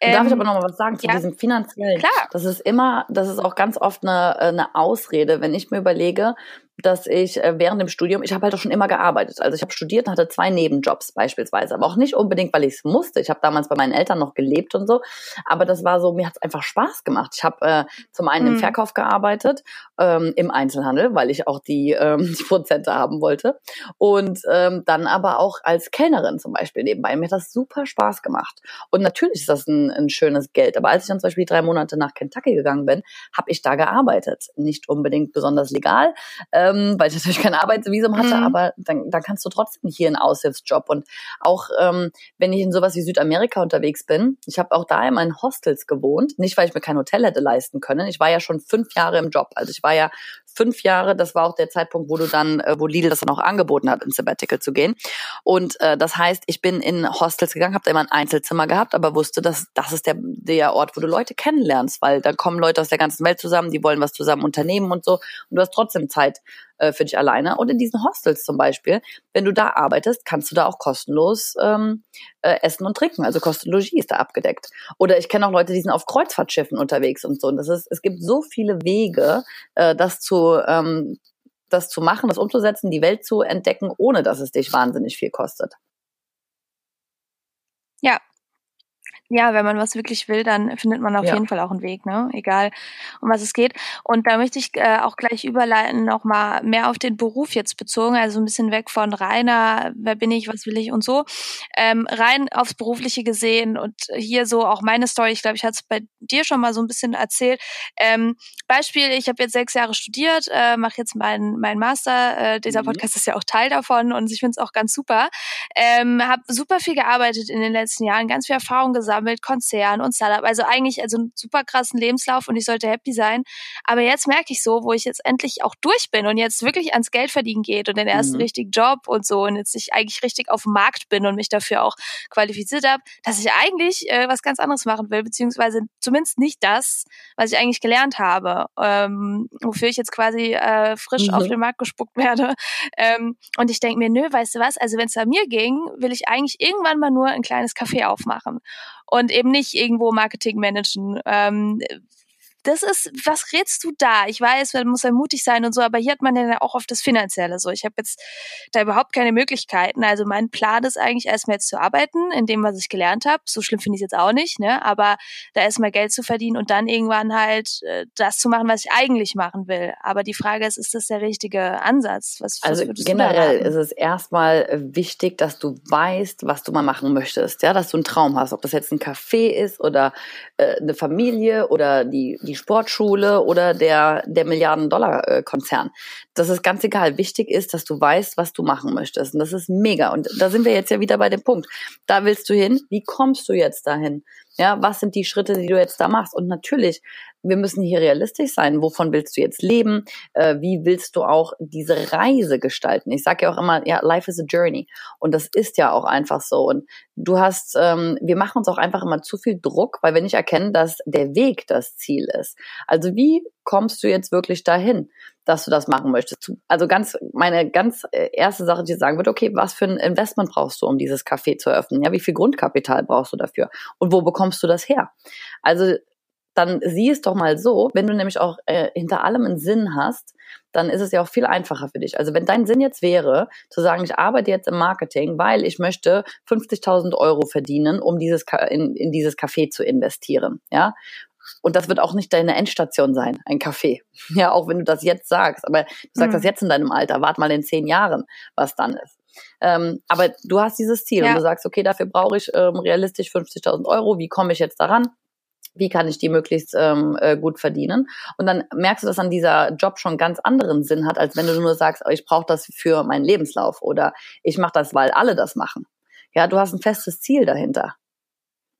Speaker 2: ähm, Darf ich aber noch mal was sagen zu ja, diesem finanziellen? Klar. Das ist immer, das ist auch ganz oft eine, eine Ausrede, wenn ich mir überlege, dass ich äh, während dem Studium, ich habe halt auch schon immer gearbeitet. Also ich habe studiert und hatte zwei Nebenjobs beispielsweise, aber auch nicht unbedingt, weil ich es musste. Ich habe damals bei meinen Eltern noch gelebt und so, aber das war so, mir hat es einfach Spaß gemacht. Ich habe äh, zum einen mhm. im Verkauf gearbeitet, ähm, im Einzelhandel, weil ich auch die, ähm, [LAUGHS] die Prozente haben wollte und ähm, dann aber auch als Kellnerin zum Beispiel nebenbei. Mir hat das super Spaß gemacht und natürlich ist das ein, ein schönes Geld, aber als ich dann zum Beispiel drei Monate nach Kentucky gegangen bin, habe ich da gearbeitet. Nicht unbedingt besonders legal, äh, ähm, weil ich natürlich kein Arbeitsvisum hatte, mhm. aber dann, dann kannst du trotzdem hier einen Aushilfsjob. Und auch ähm, wenn ich in sowas wie Südamerika unterwegs bin, ich habe auch da immer in Hostels gewohnt, nicht weil ich mir kein Hotel hätte leisten können. Ich war ja schon fünf Jahre im Job. Also ich war ja fünf Jahre, das war auch der Zeitpunkt, wo du dann, äh, wo Lidl das dann auch angeboten hat, ins Sabbatical zu gehen. Und äh, das heißt, ich bin in Hostels gegangen, habe da immer ein Einzelzimmer gehabt, aber wusste, dass das ist der, der Ort, wo du Leute kennenlernst, weil da kommen Leute aus der ganzen Welt zusammen, die wollen was zusammen unternehmen und so. Und du hast trotzdem Zeit äh, für dich alleine. Und in diesen Hostels zum Beispiel, wenn du da arbeitest, kannst du da auch kostenlos ähm, äh, essen und trinken. Also Kostenlogie ist da abgedeckt. Oder ich kenne auch Leute, die sind auf Kreuzfahrtschiffen unterwegs und so. Und das ist, es gibt so viele Wege, äh, das zu ähm, das zu machen, das umzusetzen, die Welt zu entdecken, ohne dass es dich wahnsinnig viel kostet.
Speaker 1: Ja, ja, wenn man was wirklich will, dann findet man auf ja. jeden Fall auch einen Weg, ne? Egal, um was es geht. Und da möchte ich äh, auch gleich überleiten, nochmal mehr auf den Beruf jetzt bezogen, also ein bisschen weg von reiner, wer bin ich, was will ich und so, ähm, rein aufs Berufliche gesehen und hier so auch meine Story, ich glaube, ich hatte es bei dir schon mal so ein bisschen erzählt. Ähm, Beispiel, ich habe jetzt sechs Jahre studiert, äh, mache jetzt meinen mein Master, äh, dieser mhm. Podcast ist ja auch Teil davon und ich finde es auch ganz super. Ähm, habe super viel gearbeitet in den letzten Jahren, ganz viel Erfahrung gesammelt, gesammelt, Konzern und Startup. Also eigentlich also einen super krassen Lebenslauf und ich sollte happy sein. Aber jetzt merke ich so, wo ich jetzt endlich auch durch bin und jetzt wirklich ans Geld verdienen geht und den ersten mhm. richtigen Job und so und jetzt ich eigentlich richtig auf dem Markt bin und mich dafür auch qualifiziert habe, dass ich eigentlich äh, was ganz anderes machen will, beziehungsweise zumindest nicht das, was ich eigentlich gelernt habe, ähm, wofür ich jetzt quasi äh, frisch mhm. auf den Markt gespuckt [LAUGHS] werde. Ähm, und ich denke mir, nö, weißt du was, also wenn es da mir ging, will ich eigentlich irgendwann mal nur ein kleines Café aufmachen und eben nicht irgendwo Marketing managen. Ähm, das ist, was rätst du da? Ich weiß, man muss ja mutig sein und so, aber hier hat man ja auch oft das Finanzielle so. Ich habe jetzt da überhaupt keine Möglichkeiten. Also mein Plan ist eigentlich erstmal jetzt zu arbeiten, in dem, was ich gelernt habe. So schlimm finde ich es jetzt auch nicht, ne? Aber da erstmal Geld zu verdienen und dann irgendwann halt äh, das zu machen, was ich eigentlich machen will. Aber die Frage ist, ist das der richtige Ansatz?
Speaker 2: Was, also was generell ist es erstmal äh, wichtig, dass du weißt, was du mal machen möchtest, ja, dass du einen Traum hast, ob das jetzt ein Café ist oder äh, eine Familie oder die die Sportschule oder der, der Milliarden-Dollar-Konzern. Das ist ganz egal. Wichtig ist, dass du weißt, was du machen möchtest. Und das ist mega. Und da sind wir jetzt ja wieder bei dem Punkt. Da willst du hin. Wie kommst du jetzt dahin? Ja, was sind die Schritte, die du jetzt da machst? Und natürlich wir müssen hier realistisch sein. Wovon willst du jetzt leben? Äh, wie willst du auch diese Reise gestalten? Ich sage ja auch immer, ja, life is a journey. Und das ist ja auch einfach so. Und du hast, ähm, wir machen uns auch einfach immer zu viel Druck, weil wir nicht erkennen, dass der Weg das Ziel ist. Also wie kommst du jetzt wirklich dahin, dass du das machen möchtest? Also ganz, meine ganz äh, erste Sache, die sagen wird, okay, was für ein Investment brauchst du, um dieses Café zu öffnen? Ja, wie viel Grundkapital brauchst du dafür? Und wo bekommst du das her? Also dann sieh es doch mal so, wenn du nämlich auch äh, hinter allem einen Sinn hast, dann ist es ja auch viel einfacher für dich. Also wenn dein Sinn jetzt wäre, zu sagen, ich arbeite jetzt im Marketing, weil ich möchte 50.000 Euro verdienen, um dieses in, in dieses Café zu investieren, ja. Und das wird auch nicht deine Endstation sein, ein Café. [LAUGHS] Ja, auch wenn du das jetzt sagst. Aber du sagst mhm. das jetzt in deinem Alter. Wart mal in zehn Jahren, was dann ist. Ähm, aber du hast dieses Ziel ja. und du sagst, okay, dafür brauche ich ähm, realistisch 50.000 Euro. Wie komme ich jetzt daran? Wie kann ich die möglichst ähm, äh, gut verdienen. Und dann merkst du, dass dann dieser Job schon ganz anderen Sinn hat, als wenn du nur sagst, oh, ich brauche das für meinen Lebenslauf oder ich mache das, weil alle das machen. Ja, du hast ein festes Ziel dahinter.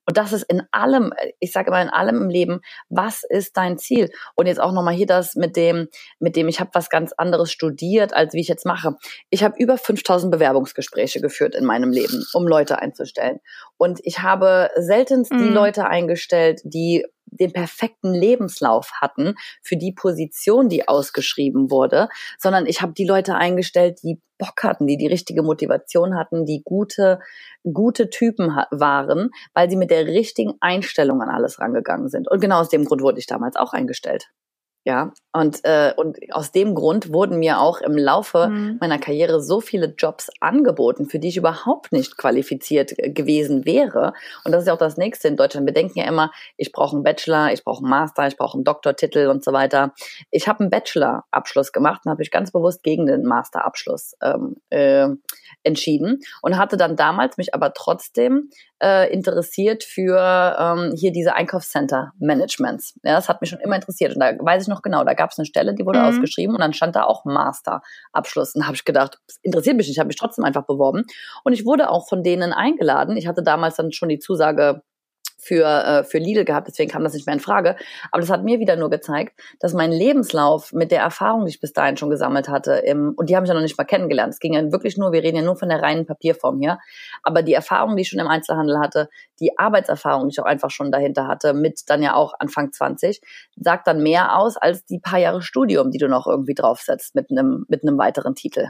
Speaker 2: Und das ist in allem, ich sage immer in allem im Leben, was ist dein Ziel? Und jetzt auch nochmal hier das mit dem, mit dem, ich habe was ganz anderes studiert, als wie ich jetzt mache. Ich habe über 5000 Bewerbungsgespräche geführt in meinem Leben, um Leute einzustellen. Und ich habe seltenst mhm. die Leute eingestellt, die den perfekten Lebenslauf hatten für die Position, die ausgeschrieben wurde, sondern ich habe die Leute eingestellt, die Bock hatten, die die richtige Motivation hatten, die gute, gute Typen waren, weil sie mit der richtigen Einstellung an alles rangegangen sind. Und genau aus dem Grund wurde ich damals auch eingestellt. Ja, und, äh, und aus dem Grund wurden mir auch im Laufe mhm. meiner Karriere so viele Jobs angeboten, für die ich überhaupt nicht qualifiziert äh, gewesen wäre. Und das ist ja auch das Nächste in Deutschland. Wir denken ja immer, ich brauche einen Bachelor, ich brauche einen Master, ich brauche einen Doktortitel und so weiter. Ich habe einen Bachelor-Abschluss gemacht und habe mich ganz bewusst gegen den Master-Abschluss ähm, äh, entschieden und hatte dann damals mich aber trotzdem äh, interessiert für ähm, hier diese Einkaufscenter-Managements. Ja, das hat mich schon immer interessiert. Und da weiß ich noch genau, da gab es eine Stelle, die wurde mhm. ausgeschrieben und dann stand da auch Master-Abschluss. Und habe ich gedacht, interessiert mich nicht, ich habe mich trotzdem einfach beworben. Und ich wurde auch von denen eingeladen. Ich hatte damals dann schon die Zusage für, äh, für Lidl gehabt, deswegen kam das nicht mehr in Frage. Aber das hat mir wieder nur gezeigt, dass mein Lebenslauf mit der Erfahrung, die ich bis dahin schon gesammelt hatte, im, und die haben ich ja noch nicht mal kennengelernt. Es ging ja wirklich nur, wir reden ja nur von der reinen Papierform hier. Aber die Erfahrung, die ich schon im Einzelhandel hatte, die Arbeitserfahrung, die ich auch einfach schon dahinter hatte, mit dann ja auch Anfang 20, sagt dann mehr aus als die paar Jahre Studium, die du noch irgendwie draufsetzt mit einem, mit einem weiteren Titel.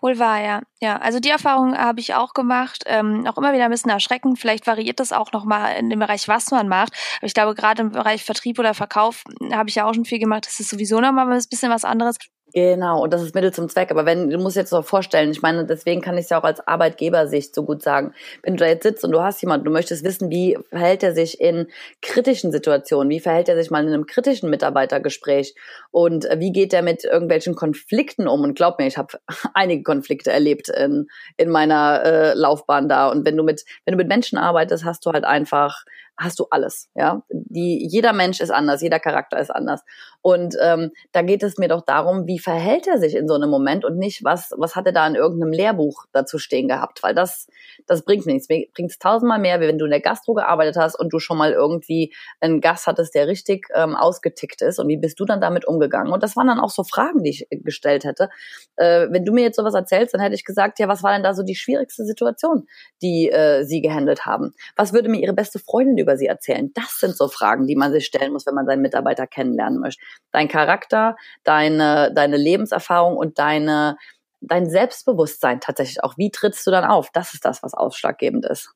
Speaker 1: Wohl wahr, ja. Ja, also die Erfahrung habe ich auch gemacht. Ähm, auch immer wieder ein bisschen erschreckend. Vielleicht variiert das auch nochmal in dem Bereich, was man macht. Aber ich glaube, gerade im Bereich Vertrieb oder Verkauf habe ich ja auch schon viel gemacht. Das ist sowieso nochmal ein bisschen was anderes.
Speaker 2: Genau, und das ist Mittel zum Zweck. Aber wenn, du musst jetzt so vorstellen, ich meine, deswegen kann ich es ja auch als Arbeitgebersicht so gut sagen. Wenn du da jetzt sitzt und du hast jemanden, du möchtest wissen, wie verhält er sich in kritischen Situationen, wie verhält er sich mal in einem kritischen Mitarbeitergespräch und äh, wie geht er mit irgendwelchen Konflikten um? Und glaub mir, ich habe [LAUGHS] einige Konflikte erlebt in, in meiner äh, Laufbahn da. Und wenn du mit, wenn du mit Menschen arbeitest, hast du halt einfach hast du alles. Ja, die jeder Mensch ist anders, jeder Charakter ist anders. Und ähm, da geht es mir doch darum, wie verhält er sich in so einem Moment und nicht was was hat er da in irgendeinem Lehrbuch dazu stehen gehabt, weil das das bringt nichts. Bringt es tausendmal mehr, wie wenn du in der Gastro gearbeitet hast und du schon mal irgendwie einen Gast hattest, der richtig ähm, ausgetickt ist und wie bist du dann damit umgegangen? Und das waren dann auch so Fragen, die ich gestellt hätte. Äh, wenn du mir jetzt sowas erzählst, dann hätte ich gesagt, ja, was war denn da so die schwierigste Situation, die äh, sie gehandelt haben? Was würde mir ihre beste Freundin über sie erzählen? Das sind so Fragen, die man sich stellen muss, wenn man seinen Mitarbeiter kennenlernen möchte. Dein Charakter, deine, deine Lebenserfahrung und deine, dein Selbstbewusstsein tatsächlich auch. Wie trittst du dann auf? Das ist das, was ausschlaggebend ist.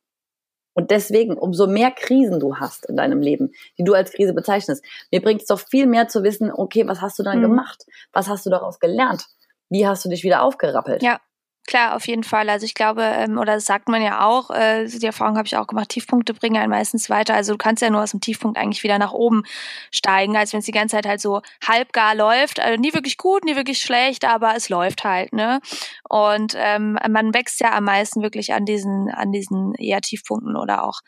Speaker 2: Und deswegen, umso mehr Krisen du hast in deinem Leben, die du als Krise bezeichnest, mir bringt es doch viel mehr zu wissen, okay, was hast du dann mhm. gemacht? Was hast du daraus gelernt? Wie hast du dich wieder aufgerappelt?
Speaker 1: Ja, Klar, auf jeden Fall. Also ich glaube, ähm, oder das sagt man ja auch, äh, die Erfahrung habe ich auch gemacht, Tiefpunkte bringen einen meistens weiter. Also du kannst ja nur aus dem Tiefpunkt eigentlich wieder nach oben steigen, als wenn es die ganze Zeit halt so halbgar läuft. Also nie wirklich gut, nie wirklich schlecht, aber es läuft halt, ne? Und ähm, man wächst ja am meisten wirklich an diesen, an diesen eher Tiefpunkten oder auch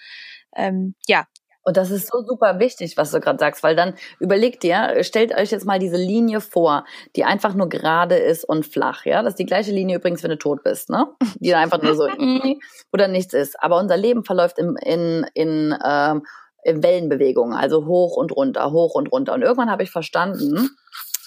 Speaker 1: ähm, ja,
Speaker 2: und das ist so super wichtig, was du gerade sagst, weil dann überlegt ihr, stellt euch jetzt mal diese Linie vor, die einfach nur gerade ist und flach, ja. Das ist die gleiche Linie übrigens, wenn du tot bist, ne? Die einfach nur so [LAUGHS] oder nichts ist. Aber unser Leben verläuft in, in, in ähm, in Wellenbewegungen, also hoch und runter, hoch und runter. Und irgendwann habe ich verstanden,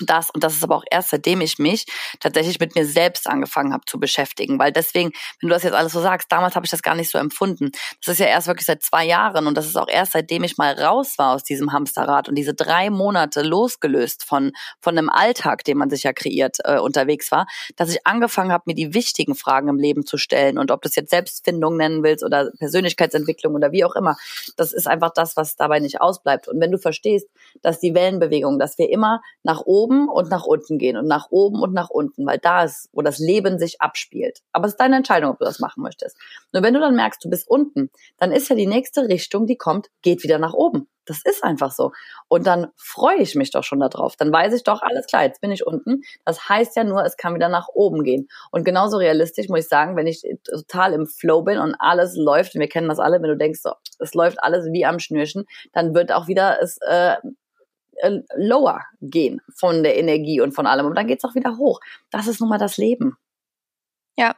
Speaker 2: das, und das ist aber auch erst seitdem ich mich tatsächlich mit mir selbst angefangen habe zu beschäftigen. Weil deswegen, wenn du das jetzt alles so sagst, damals habe ich das gar nicht so empfunden. Das ist ja erst wirklich seit zwei Jahren und das ist auch erst seitdem ich mal raus war aus diesem Hamsterrad und diese drei Monate losgelöst von, von einem Alltag, den man sich ja kreiert, äh, unterwegs war, dass ich angefangen habe, mir die wichtigen Fragen im Leben zu stellen. Und ob du es jetzt Selbstfindung nennen willst oder Persönlichkeitsentwicklung oder wie auch immer, das ist einfach das, was dabei nicht ausbleibt. Und wenn du verstehst, dass die Wellenbewegung, dass wir immer nach oben oben und nach unten gehen und nach oben und nach unten, weil da ist, wo das Leben sich abspielt. Aber es ist deine Entscheidung, ob du das machen möchtest. Nur wenn du dann merkst, du bist unten, dann ist ja die nächste Richtung, die kommt, geht wieder nach oben. Das ist einfach so. Und dann freue ich mich doch schon darauf. Dann weiß ich doch, alles klar, jetzt bin ich unten. Das heißt ja nur, es kann wieder nach oben gehen. Und genauso realistisch muss ich sagen, wenn ich total im Flow bin und alles läuft, und wir kennen das alle, wenn du denkst, so, es läuft alles wie am Schnürchen, dann wird auch wieder es äh, äh, lower gehen von der Energie und von allem. Und dann geht's auch wieder hoch. Das ist nun mal das Leben.
Speaker 1: Ja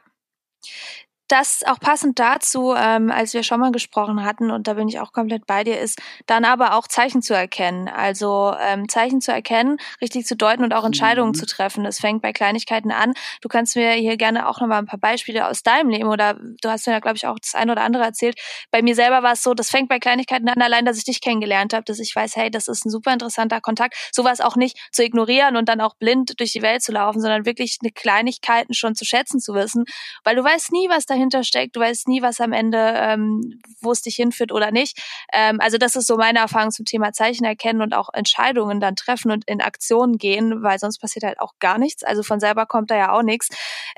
Speaker 1: das auch passend dazu, ähm, als wir schon mal gesprochen hatten, und da bin ich auch komplett bei dir, ist dann aber auch Zeichen zu erkennen. Also ähm, Zeichen zu erkennen, richtig zu deuten und auch Entscheidungen mhm. zu treffen. Das fängt bei Kleinigkeiten an. Du kannst mir hier gerne auch nochmal ein paar Beispiele aus deinem Leben oder du hast mir ja, glaube ich, auch das eine oder andere erzählt. Bei mir selber war es so, das fängt bei Kleinigkeiten an, allein, dass ich dich kennengelernt habe, dass ich weiß, hey, das ist ein super interessanter Kontakt. Sowas auch nicht zu ignorieren und dann auch blind durch die Welt zu laufen, sondern wirklich eine Kleinigkeiten schon zu schätzen zu wissen, weil du weißt nie, was da dahinter steckt. Du weißt nie, was am Ende, ähm, wo es dich hinführt oder nicht. Ähm, also das ist so meine Erfahrung zum Thema Zeichen erkennen und auch Entscheidungen dann treffen und in Aktion gehen, weil sonst passiert halt auch gar nichts. Also von selber kommt da ja auch nichts.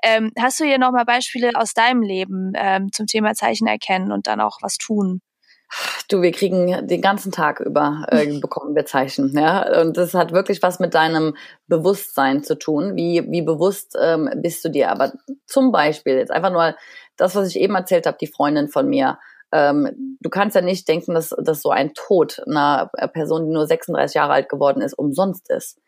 Speaker 1: Ähm, hast du hier nochmal Beispiele aus deinem Leben ähm, zum Thema Zeichen erkennen und dann auch was tun?
Speaker 2: Du, wir kriegen den ganzen Tag über äh, [LAUGHS] bekommen wir Zeichen, ja. Und das hat wirklich was mit deinem Bewusstsein zu tun. Wie wie bewusst ähm, bist du dir? Aber zum Beispiel jetzt einfach nur das, was ich eben erzählt habe, die Freundin von mir. Ähm, du kannst ja nicht denken, dass, dass so ein Tod einer Person, die nur 36 Jahre alt geworden ist, umsonst ist.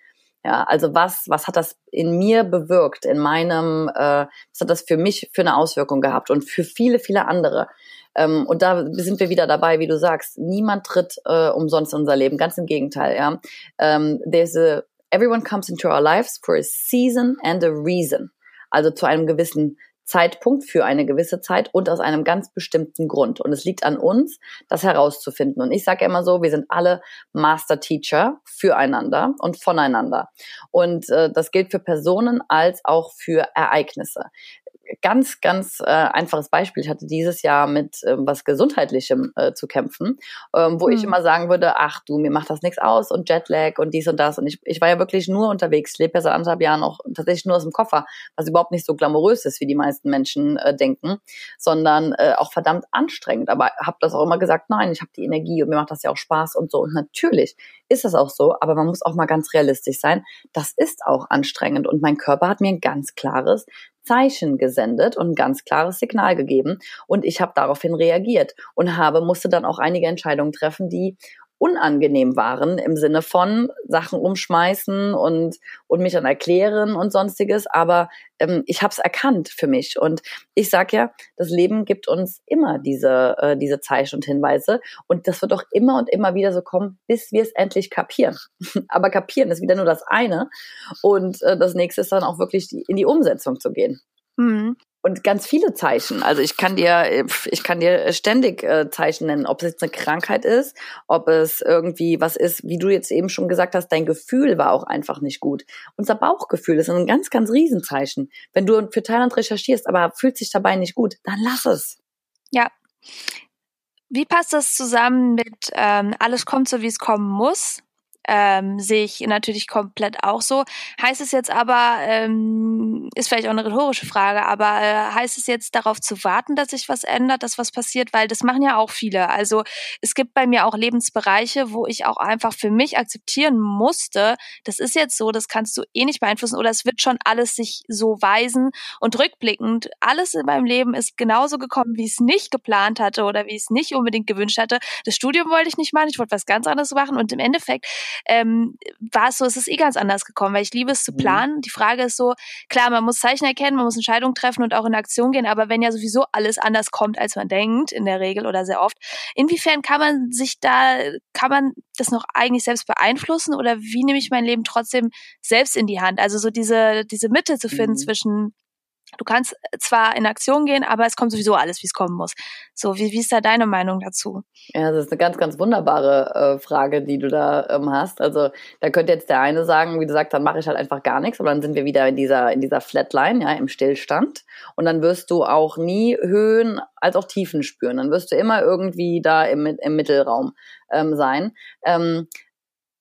Speaker 2: Ja, also was, was hat das in mir bewirkt, in meinem, äh, was hat das für mich für eine Auswirkung gehabt und für viele, viele andere. Ähm, und da sind wir wieder dabei, wie du sagst, niemand tritt äh, umsonst in unser Leben, ganz im Gegenteil. Ja, ähm, there's a, everyone comes into our lives for a season and a reason. Also zu einem gewissen Zeitpunkt für eine gewisse Zeit und aus einem ganz bestimmten Grund. Und es liegt an uns, das herauszufinden. Und ich sage immer so, wir sind alle Master Teacher füreinander und voneinander. Und äh, das gilt für Personen als auch für Ereignisse ganz, ganz äh, einfaches Beispiel. Ich hatte dieses Jahr mit ähm, was Gesundheitlichem äh, zu kämpfen, ähm, wo mhm. ich hm. immer sagen würde, ach du, mir macht das nichts aus und Jetlag und dies und das. Und ich, ich war ja wirklich nur unterwegs, lebe ja seit anderthalb Jahren auch tatsächlich nur aus dem Koffer, was überhaupt nicht so glamourös ist, wie die meisten Menschen äh, denken, sondern äh, auch verdammt anstrengend. Aber habe das auch immer gesagt, nein, ich habe die Energie und mir macht das ja auch Spaß und so. Und natürlich ist das auch so, aber man muss auch mal ganz realistisch sein. Das ist auch anstrengend und mein Körper hat mir ein ganz klares Zeichen gesendet und ein ganz klares Signal gegeben. Und ich habe daraufhin reagiert und habe, musste dann auch einige Entscheidungen treffen, die unangenehm waren im Sinne von Sachen umschmeißen und, und mich dann erklären und sonstiges. Aber ähm, ich habe es erkannt für mich. Und ich sag ja, das Leben gibt uns immer diese, äh, diese Zeichen und Hinweise. Und das wird auch immer und immer wieder so kommen, bis wir es endlich kapieren. [LAUGHS] Aber kapieren ist wieder nur das eine. Und äh, das nächste ist dann auch wirklich die, in die Umsetzung zu gehen. Mhm und ganz viele Zeichen. Also ich kann dir, ich kann dir ständig äh, Zeichen nennen, ob es jetzt eine Krankheit ist, ob es irgendwie was ist, wie du jetzt eben schon gesagt hast, dein Gefühl war auch einfach nicht gut. Unser Bauchgefühl ist ein ganz, ganz Riesenzeichen. Wenn du für Thailand recherchierst, aber fühlt sich dabei nicht gut, dann lass es.
Speaker 1: Ja. Wie passt das zusammen mit ähm, alles kommt so, wie es kommen muss? Ähm, sehe ich natürlich komplett auch so. Heißt es jetzt aber, ähm, ist vielleicht auch eine rhetorische Frage, aber äh, heißt es jetzt darauf zu warten, dass sich was ändert, dass was passiert? Weil das machen ja auch viele. Also es gibt bei mir auch Lebensbereiche, wo ich auch einfach für mich akzeptieren musste, das ist jetzt so, das kannst du eh nicht beeinflussen oder es wird schon alles sich so weisen und rückblickend, alles in meinem Leben ist genauso gekommen, wie ich es nicht geplant hatte oder wie ich es nicht unbedingt gewünscht hatte. Das Studium wollte ich nicht machen, ich wollte was ganz anderes machen und im Endeffekt ähm, war es so, es ist eh ganz anders gekommen, weil ich liebe es zu mhm. planen. Die Frage ist so, klar, man muss Zeichen erkennen, man muss Entscheidungen treffen und auch in Aktion gehen, aber wenn ja sowieso alles anders kommt, als man denkt, in der Regel oder sehr oft, inwiefern kann man sich da, kann man das noch eigentlich selbst beeinflussen oder wie nehme ich mein Leben trotzdem selbst in die Hand? Also so diese, diese Mitte zu finden mhm. zwischen Du kannst zwar in Aktion gehen, aber es kommt sowieso alles, wie es kommen muss. So, wie, wie ist da deine Meinung dazu?
Speaker 2: Ja, das ist eine ganz, ganz wunderbare äh, Frage, die du da ähm, hast. Also da könnte jetzt der eine sagen, wie du sagst, dann mache ich halt einfach gar nichts, aber dann sind wir wieder in dieser, in dieser Flatline, ja, im Stillstand. Und dann wirst du auch nie Höhen als auch Tiefen spüren. Dann wirst du immer irgendwie da im, im Mittelraum ähm, sein. Ähm,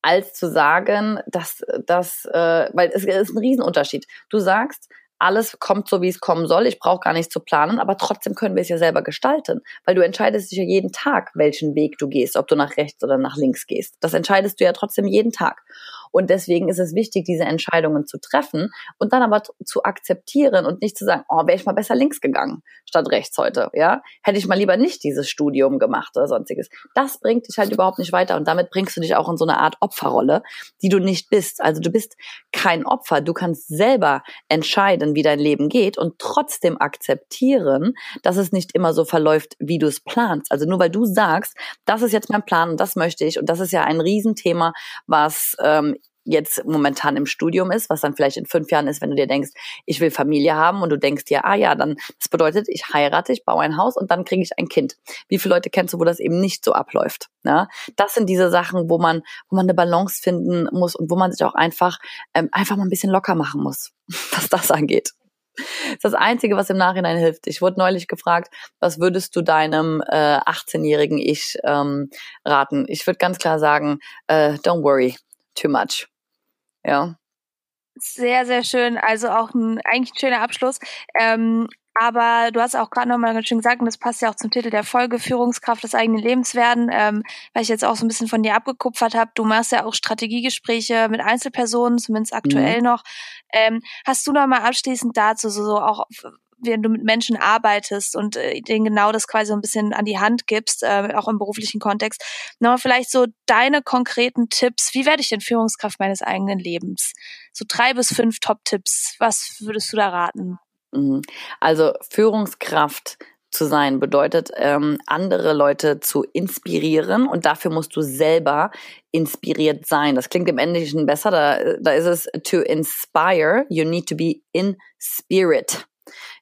Speaker 2: als zu sagen, dass das, äh, weil es ist ein Riesenunterschied. Du sagst, alles kommt so, wie es kommen soll. Ich brauche gar nichts zu planen, aber trotzdem können wir es ja selber gestalten, weil du entscheidest dich ja jeden Tag, welchen Weg du gehst, ob du nach rechts oder nach links gehst. Das entscheidest du ja trotzdem jeden Tag. Und deswegen ist es wichtig, diese Entscheidungen zu treffen und dann aber zu akzeptieren und nicht zu sagen, oh, wäre ich mal besser links gegangen statt rechts heute, ja? Hätte ich mal lieber nicht dieses Studium gemacht oder sonstiges. Das bringt dich halt überhaupt nicht weiter und damit bringst du dich auch in so eine Art Opferrolle, die du nicht bist. Also du bist kein Opfer, du kannst selber entscheiden, wie dein Leben geht und trotzdem akzeptieren, dass es nicht immer so verläuft, wie du es planst. Also nur weil du sagst, das ist jetzt mein Plan und das möchte ich und das ist ja ein Riesenthema, was ähm, jetzt momentan im Studium ist, was dann vielleicht in fünf Jahren ist, wenn du dir denkst, ich will Familie haben und du denkst dir, ah ja, dann das bedeutet, ich heirate, ich baue ein Haus und dann kriege ich ein Kind. Wie viele Leute kennst du, wo das eben nicht so abläuft? Ja? Das sind diese Sachen, wo man, wo man eine Balance finden muss und wo man sich auch einfach, ähm, einfach mal ein bisschen locker machen muss, [LAUGHS] was das angeht. Das Einzige, was im Nachhinein hilft. Ich wurde neulich gefragt, was würdest du deinem äh, 18-jährigen Ich ähm, raten? Ich würde ganz klar sagen, äh, don't worry too much. Ja.
Speaker 1: Sehr, sehr schön. Also auch ein eigentlich ein schöner Abschluss. Ähm, aber du hast auch gerade nochmal ganz schön gesagt, und das passt ja auch zum Titel der Folge, Führungskraft des eigenen Lebens werden, ähm, weil ich jetzt auch so ein bisschen von dir abgekupfert habe. Du machst ja auch Strategiegespräche mit Einzelpersonen, zumindest aktuell mhm. noch. Ähm, hast du nochmal abschließend dazu so, so auch wenn du mit Menschen arbeitest und äh, denen genau das quasi so ein bisschen an die Hand gibst, äh, auch im beruflichen Kontext. Nochmal vielleicht so deine konkreten Tipps. Wie werde ich denn Führungskraft meines eigenen Lebens? So drei bis fünf Top-Tipps. Was würdest du da raten?
Speaker 2: Mhm. Also Führungskraft zu sein bedeutet, ähm, andere Leute zu inspirieren und dafür musst du selber inspiriert sein. Das klingt im Englischen besser, da, da ist es to inspire, you need to be in spirit.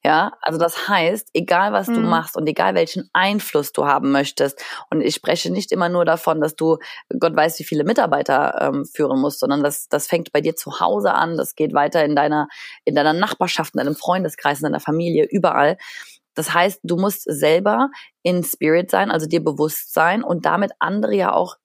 Speaker 2: Ja, also das heißt, egal was mhm. du machst und egal welchen Einfluss du haben möchtest, und ich spreche nicht immer nur davon, dass du Gott weiß, wie viele Mitarbeiter ähm, führen musst, sondern das, das fängt bei dir zu Hause an, das geht weiter in deiner, in deiner Nachbarschaft, in deinem Freundeskreis, in deiner Familie, überall. Das heißt, du musst selber in Spirit sein, also dir bewusst sein und damit andere ja auch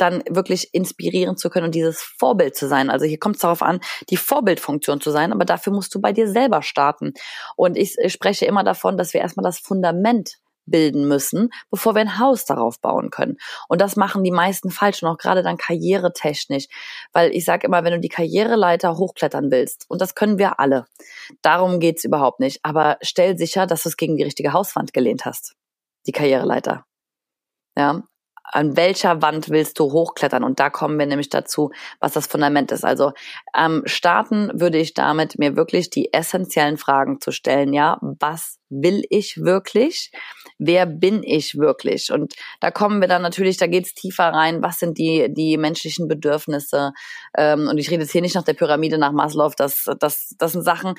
Speaker 2: dann wirklich inspirieren zu können und dieses Vorbild zu sein. Also hier kommt es darauf an, die Vorbildfunktion zu sein, aber dafür musst du bei dir selber starten. Und ich, ich spreche immer davon, dass wir erstmal das Fundament bilden müssen, bevor wir ein Haus darauf bauen können. Und das machen die meisten falsch und auch gerade dann karrieretechnisch. Weil ich sage immer, wenn du die Karriereleiter hochklettern willst, und das können wir alle, darum geht's überhaupt nicht, aber stell sicher, dass du es gegen die richtige Hauswand gelehnt hast, die Karriereleiter. Ja, an welcher Wand willst du hochklettern? Und da kommen wir nämlich dazu, was das Fundament ist. Also ähm, starten würde ich damit, mir wirklich die essentiellen Fragen zu stellen. Ja, was will ich wirklich? Wer bin ich wirklich? Und da kommen wir dann natürlich, da geht's tiefer rein, was sind die, die menschlichen Bedürfnisse? Ähm, und ich rede jetzt hier nicht nach der Pyramide nach Maslow, das, das, das sind Sachen,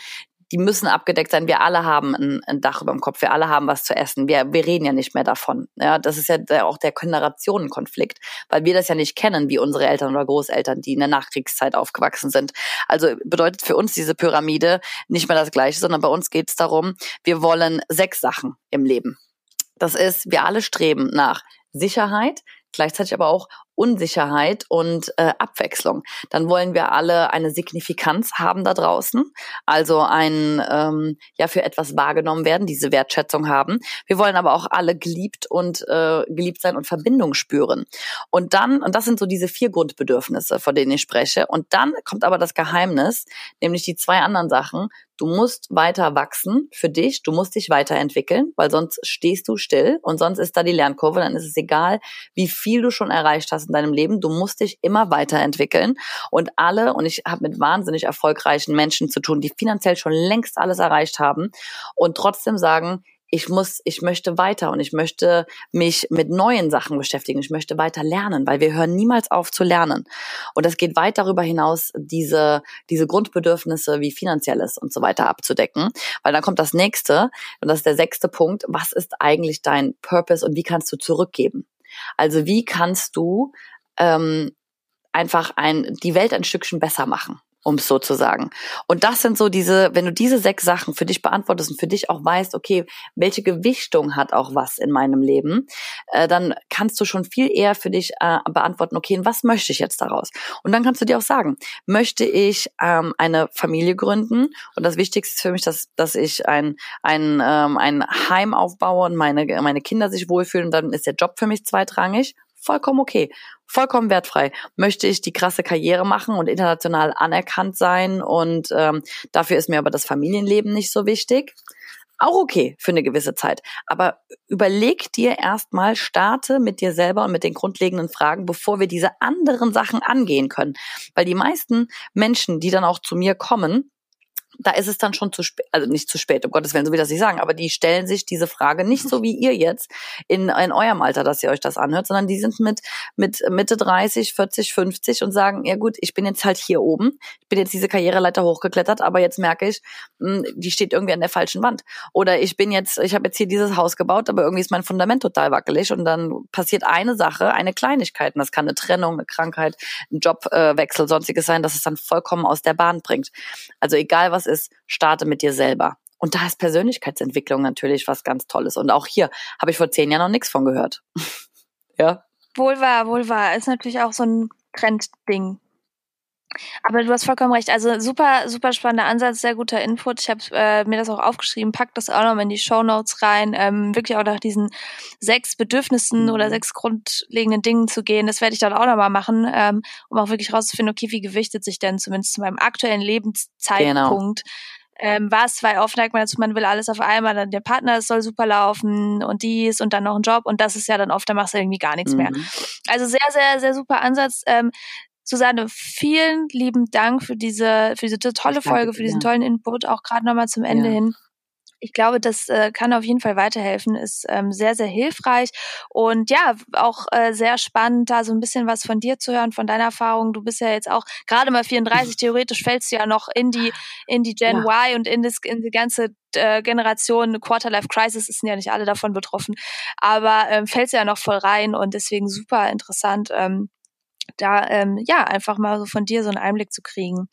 Speaker 2: die müssen abgedeckt sein. Wir alle haben ein, ein, Dach über dem Kopf, wir alle haben was zu essen. Wir, wir reden ja nicht mehr davon. Ja, das ist ja auch der Generationenkonflikt, weil wir das ja nicht kennen, wie unsere Eltern oder Großeltern, die in der Nachkriegszeit aufgewachsen sind. Also bedeutet für uns diese Pyramide nicht mehr das Gleiche, sondern bei uns geht es darum, wir wollen sechs Sachen im Leben. Das ist, wir alle streben nach Sicherheit, gleichzeitig aber auch Unsicherheit und äh, Abwechslung. Dann wollen wir alle eine Signifikanz haben da draußen, also ein ähm, ja für etwas wahrgenommen werden, diese Wertschätzung haben. Wir wollen aber auch alle geliebt und äh, geliebt sein und Verbindung spüren. Und dann und das sind so diese vier Grundbedürfnisse, von denen ich spreche. Und dann kommt aber das Geheimnis, nämlich die zwei anderen Sachen. Du musst weiter wachsen für dich, du musst dich weiterentwickeln, weil sonst stehst du still und sonst ist da die Lernkurve, dann ist es egal, wie viel du schon erreicht hast hast in deinem Leben. Du musst dich immer weiterentwickeln. Und alle, und ich habe mit wahnsinnig erfolgreichen Menschen zu tun, die finanziell schon längst alles erreicht haben und trotzdem sagen, ich muss, ich möchte weiter und ich möchte mich mit neuen Sachen beschäftigen. Ich möchte weiter lernen, weil wir hören niemals auf zu lernen. Und das geht weit darüber hinaus, diese, diese Grundbedürfnisse wie finanzielles und so weiter abzudecken. Weil dann kommt das nächste, und das ist der sechste Punkt. Was ist eigentlich dein Purpose und wie kannst du zurückgeben? Also wie kannst du ähm, einfach ein, die Welt ein Stückchen besser machen? Um es so zu sagen. Und das sind so diese, wenn du diese sechs Sachen für dich beantwortest und für dich auch weißt, okay, welche Gewichtung hat auch was in meinem Leben, äh, dann kannst du schon viel eher für dich äh, beantworten, okay, was möchte ich jetzt daraus? Und dann kannst du dir auch sagen, möchte ich ähm, eine Familie gründen? Und das Wichtigste ist für mich, dass, dass ich ein, ein, ähm, ein Heim aufbaue und meine, meine Kinder sich wohlfühlen. Dann ist der Job für mich zweitrangig vollkommen okay, vollkommen wertfrei. Möchte ich die krasse Karriere machen und international anerkannt sein und ähm, dafür ist mir aber das Familienleben nicht so wichtig. Auch okay für eine gewisse Zeit. Aber überleg dir erstmal, starte mit dir selber und mit den grundlegenden Fragen, bevor wir diese anderen Sachen angehen können. Weil die meisten Menschen, die dann auch zu mir kommen, da ist es dann schon zu spät, also nicht zu spät, um Gottes Willen, so wie das nicht sagen, aber die stellen sich diese Frage nicht so wie ihr jetzt in, in eurem Alter, dass ihr euch das anhört, sondern die sind mit, mit Mitte 30, 40, 50 und sagen, ja gut, ich bin jetzt halt hier oben, ich bin jetzt diese Karriereleiter hochgeklettert, aber jetzt merke ich, hm, die steht irgendwie an der falschen Wand. Oder ich bin jetzt, ich habe jetzt hier dieses Haus gebaut, aber irgendwie ist mein Fundament total wackelig und dann passiert eine Sache, eine Kleinigkeit, und das kann eine Trennung, eine Krankheit, ein Jobwechsel, sonstiges sein, dass es dann vollkommen aus der Bahn bringt. Also egal was ist, starte mit dir selber. Und da ist Persönlichkeitsentwicklung natürlich was ganz Tolles. Und auch hier habe ich vor zehn Jahren noch nichts von gehört. [LAUGHS] ja.
Speaker 1: Wohl wahr, wohl wahr. Ist natürlich auch so ein Trendding. Aber du hast vollkommen recht. Also super, super spannender Ansatz, sehr guter Input. Ich habe äh, mir das auch aufgeschrieben, pack das auch noch mal in die Show Notes rein. Ähm, wirklich auch nach diesen sechs Bedürfnissen mhm. oder sechs grundlegenden Dingen zu gehen. Das werde ich dann auch noch mal machen, ähm, um auch wirklich rauszufinden, okay, wie gewichtet sich denn zumindest zu meinem aktuellen Lebenszeitpunkt genau ähm, was, weil oft neigt man dazu, man will alles auf einmal, dann der Partner, es soll super laufen und dies und dann noch ein Job und das ist ja dann oft, da machst du irgendwie gar nichts mhm. mehr. Also sehr, sehr, sehr super Ansatz. Ähm, Susanne, vielen lieben Dank für diese, für diese tolle Folge, für diesen tollen Input, auch gerade nochmal zum Ende ja. hin. Ich glaube, das äh, kann auf jeden Fall weiterhelfen, ist ähm, sehr, sehr hilfreich und ja, auch äh, sehr spannend, da so ein bisschen was von dir zu hören, von deiner Erfahrung. Du bist ja jetzt auch gerade mal 34, theoretisch fällst du ja noch in die, in die Gen ja. Y und in, das, in die ganze äh, Generation Quarterlife Crisis, sind ja nicht alle davon betroffen, aber ähm, fällst ja noch voll rein und deswegen super interessant. Ähm, da ähm, ja einfach mal so von dir so einen Einblick zu kriegen.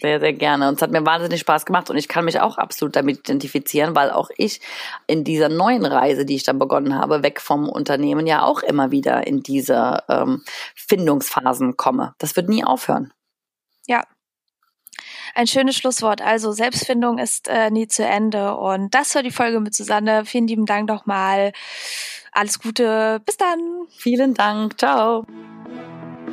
Speaker 2: Sehr, sehr gerne. Und es hat mir wahnsinnig Spaß gemacht und ich kann mich auch absolut damit identifizieren, weil auch ich in dieser neuen Reise, die ich dann begonnen habe, weg vom Unternehmen, ja auch immer wieder in diese ähm, Findungsphasen komme. Das wird nie aufhören.
Speaker 1: Ja, ein schönes Schlusswort. Also Selbstfindung ist äh, nie zu Ende. Und das war die Folge mit Susanne. Vielen lieben Dank nochmal. Alles Gute. Bis dann.
Speaker 2: Vielen Dank. Ciao.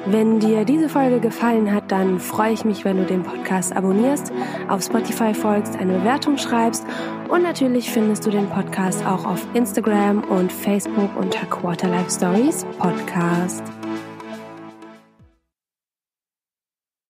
Speaker 3: Wenn dir diese Folge gefallen hat, dann freue ich mich, wenn du den Podcast abonnierst, auf Spotify folgst, eine Bewertung schreibst und natürlich findest du den Podcast auch auf Instagram und Facebook unter Quarterlife Stories Podcast.